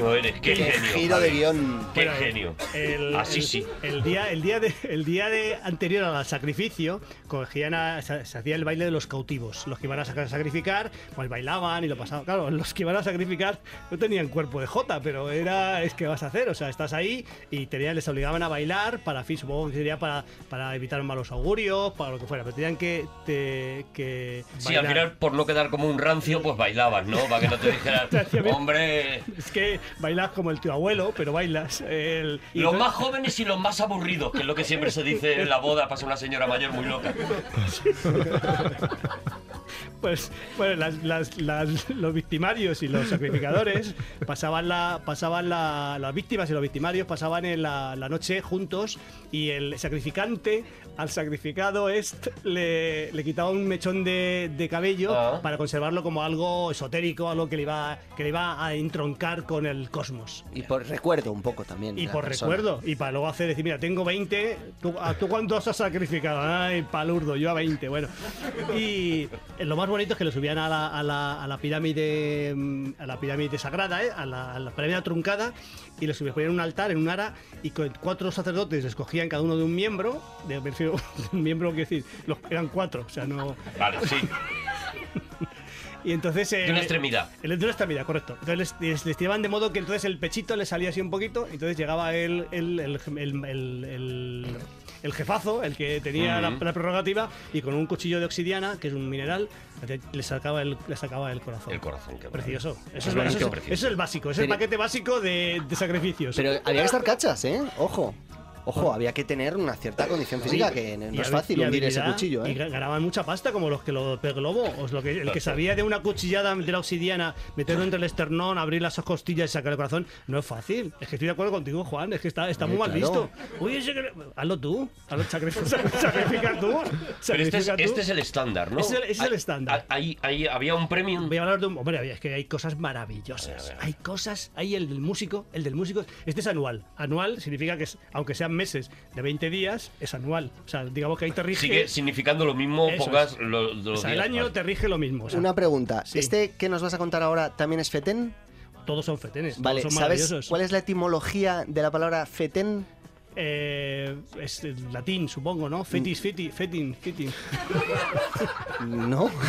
genio eres, qué Qué genio. giro de guion. Qué Bueno, genio. El, Así el- sí. El día, el día, de, el día de anterior al sacrificio, cogían a- se, se hacía el baile de los cautivos. Los que iban a sac- sacrificar, pues bailaban y lo pasaban. Claro, los que iban a sacrificar no tenían cuerpo de jota, pero era, es que vas a hacer, o sea, estás ahí y tenían, les obligaban a bailar para, fin, supongo que sería para, para evitar malos augurios, para lo que fuera, pero tenían que, te- que Sí, al final, por no quedar como un rancio, pues bailabas, ¿no? Para que no te dijeran, *laughs* hombre, Es que bailas como el tío abuelo, pero bailas. El, y los entonces- más jóvenes y los más aburridos, que es lo que siempre se dice en la boda, pasa una señora mayor muy loca. *laughs* Pues bueno, las- las- las- los victimarios y los sacrificadores *laughs* pasaban la, pasaban la, las víctimas y los victimarios pasaban en la, la noche juntos y el sacrificante al sacrificado este le, le quitaba un mechón de, de cabello Ah. para conservarlo como algo esotérico, algo que le iba que le iba a entroncar con el cosmos. Y por recuerdo un poco también. Y por persona. recuerdo, y para luego hacer decir, mira, tengo 20, ¿tú, ¿tú cuántos has sacrificado? Ay, palurdo, yo a 20, bueno. Y lo más bonito es que lo subían a la, a la, a la pirámide mm, a la pirámide sagrada, ¿eh? a, la, a la pirámide truncada, y lo subían en un altar, en un ara, y con cuatro sacerdotes escogían cada uno de un miembro, *laughs* de, un miembro, quiero decir, los, eran cuatro, o sea, no... Vale, sí. *laughs* Y entonces... eh, De una extremidad. El de una extremidad, correcto. Entonces les, les, les tiraban de modo que entonces el pechito le salía así un poquito, entonces llegaba el, el, el, el, el- jefazo, el que tenía la, prerrogativa, y con un cuchillo de obsidiana, que es un mineral, le sacaba el, le sacaba el corazón. El corazón, qué Precioso. Eso es, Es bonito. eso es- Precioso. eso es el básico, es el paquete básico de, de sacrificios. Pero había que estar cachas, ¿eh? Ojo. Ojo, había que tener una cierta condición física, que no Y es fácil y hundir ese cuchillo, Y ¿eh? ga- ganaban mucha pasta, como los que lo pez globo. O lo que, el que sabía de una cuchillada de la obsidiana, meterlo entre el esternón, abrir las costillas y sacar el corazón, no es fácil. Es que estoy de acuerdo contigo, Juan. Es que está, está muy mal visto. Uy, ese que- hazlo tú. Hazlo, sacrifica, *laughs* sacrifica tú. Pero este es, tú. este es el estándar, ¿no? Ese es el- Hay- estándar. hay- hay- había un premium. Voy a hablar de un. Hombre, es que hay cosas maravillosas. A ver, a ver. Hay cosas. Hay el del músico. El del músico. Este es anual. Anual significa que, es, aunque sean meses de 20 días, es anual. O sea, digamos que ahí te rige. Sigue significando lo mismo, Eso pongas es. lo- los o sea, el año vale. te rige lo mismo. o sea, Una pregunta. Sí. ¿Este que nos vas a contar ahora también es fetén? todos son fetenes. todos Vale, son ¿sabes cuál es la etimología de la palabra fetén? Eh, es el latín, supongo, ¿no? Fetis, feti, fetin, fitin. *laughs* No. *laughs*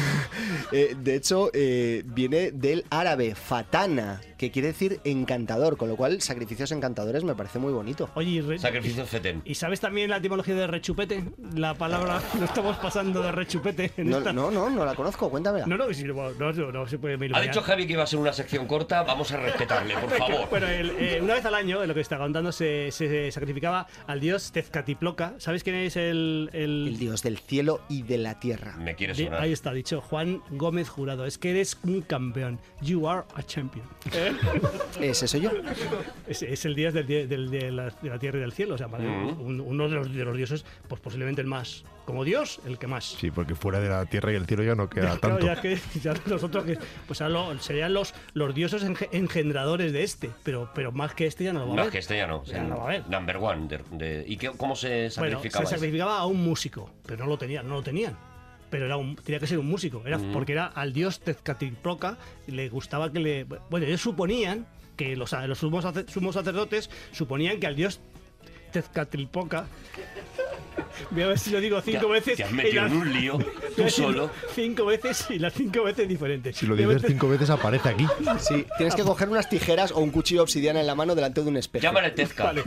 Eh, de hecho, eh, viene del árabe fatana, que quiere decir encantador, con lo cual sacrificios encantadores me parece muy bonito. Oye, y re- Sacrificio fetén. ¿y sabes también la etimología de rechupete? La palabra, no estamos pasando de rechupete en No, esta. no, no, no la conozco, cuéntamela. No, no, si no, no, no, no se puede Ha dicho Javi que iba a ser una sección corta, vamos a respetarle, por *laughs* favor. Bueno, el- eh, una vez al año, en lo que está contando, se, se sacrificaba al dios Tezcatlipoca. ¿Sabes quién es el, el- El dios del cielo y de la tierra. Me quiere Di- sonar. Ahí está, dicho Juan Gómez Jurado. Es que eres un campeón. You are a champion. ¿Eh? *laughs* *laughs* Ese soy yo. Es, es el dios del, de, la, de la tierra y del cielo. O sea, Mm. un- uno de los, de los dioses, pues posiblemente el más. Como dios, el que más. Sí, porque fuera de la tierra y el cielo ya no queda *laughs* Claro, tanto. ya que ya nosotros que pues ahora lo- serían los, los dioses enge- engendradores de este, pero, pero más que este ya no lo va a ver. es que este ya no. Ya no va a haber. Number one. de- de- ¿Y qué- cómo se Bueno, sacrificaba? se sacrificaba a un músico, pero no lo tenían, no lo tenían. Pero era un, tenía que ser un músico, era Mm. porque era al dios Tezcatlipoca, y le gustaba que le... Bueno, ellos suponían que los, los sumos, sumos sacerdotes suponían que al dios Tezcatlipoca... Voy a ver si lo digo cinco veces. te has metido las- en un lío, *laughs* tú solo. Cinco veces y las cinco veces diferentes. Si lo dices cinco veces aparece aquí. Sí, tienes que coger unas tijeras o un cuchillo obsidiana en la mano delante de un espejo. Llámale Tezca. Vale.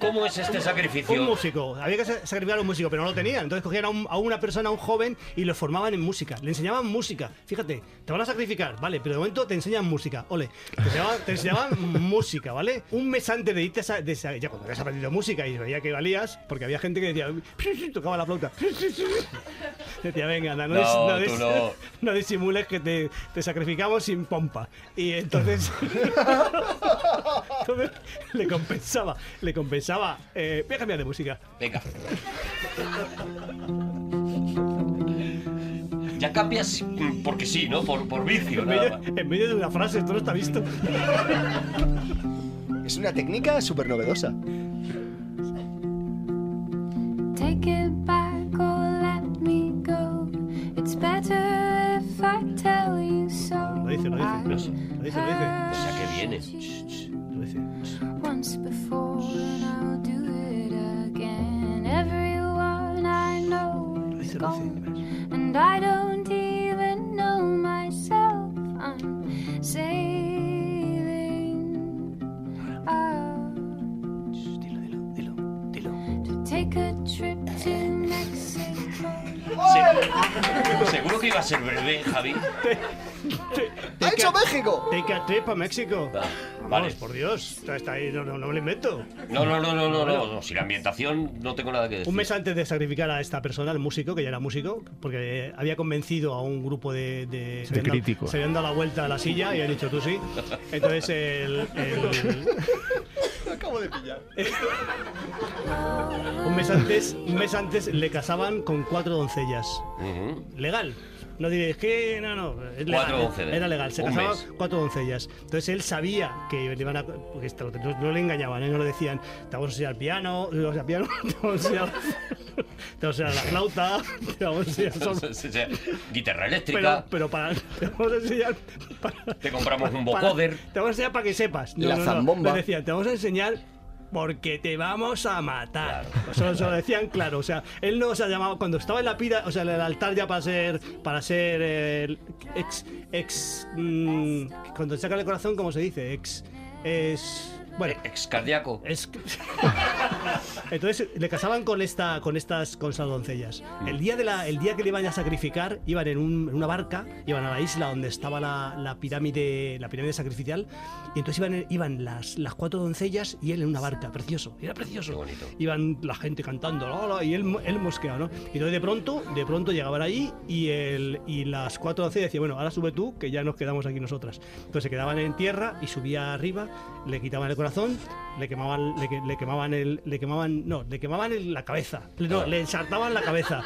¿Cómo es este Un sacrificio? músico, había que sa- sacrificar a un músico, pero no lo tenían. Entonces cogían a, un- a una persona, a un joven, y lo formaban en música. Le enseñaban música. Fíjate, te van a sacrificar, vale, pero de momento te enseñan música. Ole, te enseñaban, te enseñaban *laughs* música, ¿vale? Un mes antes de irte a de esa- ya cuando habías aprendido música y veía que valías, porque había gente que decía, tocaba la flauta. Decía, venga, anda, no, No, dis- no. *laughs* no disimules que te, te sacrificamos sin pompa. Y entonces, *laughs* entonces le compensaba, le compensaba. Eh, voy a cambiar de música. Venga. Ya cambias porque sí, ¿no? Por, por vicio, En nada medio, más. en medio de una frase, esto no está visto. Es una técnica súper novedosa. Take it back or let me go. It's better if I tell you so. Lo dice, lo dice. No sé. Lo dice, lo dice. O sea, que viene. Lo dice. Once before, is gone, and I don't even know myself. I'm sailing out to take a trip to Mexico. Se- Seguro que iba a ser breve, Javi. ¡Ha hecho México! Take a trip a México. Vamos, vale. por Dios. Está, está ahí, no, no, no me lo invento. No, no, no, no, no, no, no. Si la ambientación no tengo nada que decir. Un mes antes de sacrificar a esta persona, el músico, que ya era músico, porque había convencido a un grupo de... De, se habían dado- críticos. Se habían dado la vuelta a la silla y han dicho tú sí. Entonces el... el- *laughs* Acabo de pillar. un, mes antes, un mes antes le casaban con cuatro doncellas. Legal. No diréis que no, no, es legal, Cuatro ¿eh? doncellas. Era legal, se mes. cuatro doncellas. Entonces él sabía que le iban a. Porque esto, no, no le engañaban, ¿eh? no le decían, te vamos a enseñar piano, te vamos a enseñar piano, *laughs* te vamos a enseñar, te vamos a enseñar la flauta, te vamos a enseñar sol- O sea, Guitarra Pero, eléctrica, pero para. *laughs* Te vamos a enseñar. Para, te compramos un para- vocoder. te vamos a enseñar para que sepas. La zambomba. Le decían, te vamos a enseñar porque te vamos a matar. Eso se lo decían claro. O sea, él no se llamaba. Cuando estaba en la pira, o sea, en el altar ya para ser. Para ser. ex. Ex. mm, cuando te sacan el corazón, ¿cómo se dice? Ex. Es. Bueno. Ex cardíaco. Es... *laughs* Entonces le casaban con esta, con estas, con esas doncellas. El día de la, el día que le iban a sacrificar, iban en, un- en una barca, iban a la isla donde estaba la, la pirámide, la pirámide sacrificial, y entonces iban, iban las, las cuatro doncellas y él en una barca, precioso, era precioso. Qué bonito. Iban la gente cantando, "La, la", y él, él mosqueado, ¿no? Y entonces de pronto, de pronto llegaban ahí y el, y las cuatro doncellas decían, bueno, ahora sube tú, que ya nos quedamos aquí nosotras. Entonces se quedaban en tierra y subía arriba, le quitaban el corazón, le quemaban, le, le quemaban el, le quemaban, no, le quemaban el- la cabeza, le, no, le ensartaban la cabeza,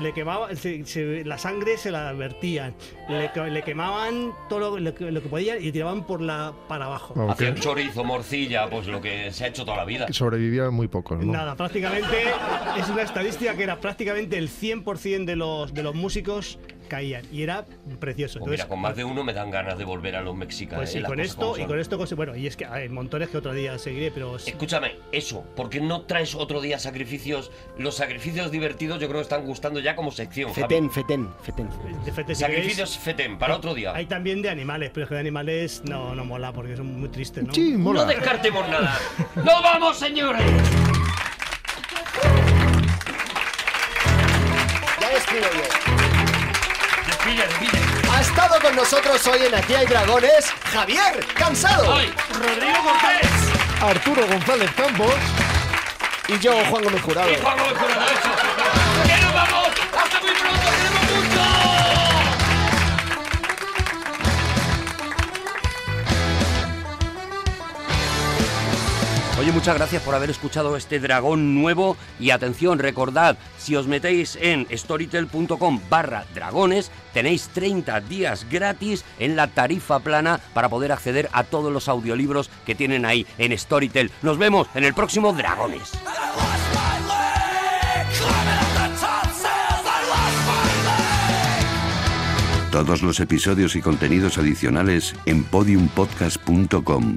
le quemaban, se- se- la sangre se la vertían, le, que- le quemaban todo lo, lo que, lo que podían y tiraban por la para abajo. Vamos, Hacían chorizo, morcilla, pues lo que se ha hecho toda la vida. sobrevivían muy pocos, ¿no? Nada, prácticamente es una estadística que era prácticamente el 100% de los, de los músicos caían. Y era precioso. Pues mira, con más de uno me dan ganas de volver a los mexicanos. pues sí, eh, con esto, y con esto, cos- bueno, y es que hay montones que otro día seguiré, pero Escúchame, eso, ¿por qué no traes otro día sacrificios? Los sacrificios divertidos yo creo que están gustando ya como sección. Javi. Fetén, fetén, fetén. de fete, si Sacrificios queréis, FETEM, para otro día. Hay también de animales, pero es que de animales no, no mola porque son muy tristes, ¿no? Sí, mola. No descartemos nada. ¡No vamos, señores! Ya despido yo. Con nosotros hoy en Aquí hay Dragones Javier Cansado. ¡Rodrigo Cortés! Arturo González Campos. Y yo, Juan Gómez Jurado. ¡Y Juan Gómez Jurado, Oye, muchas gracias por haber escuchado este dragón nuevo y atención, recordad, si os metéis en storytel.com barra dragones, tenéis 30 días gratis en la tarifa plana para poder acceder a todos los audiolibros que tienen ahí en Storytel. Nos vemos en el próximo Dragones. Todos los episodios y contenidos adicionales en podiumpodcast.com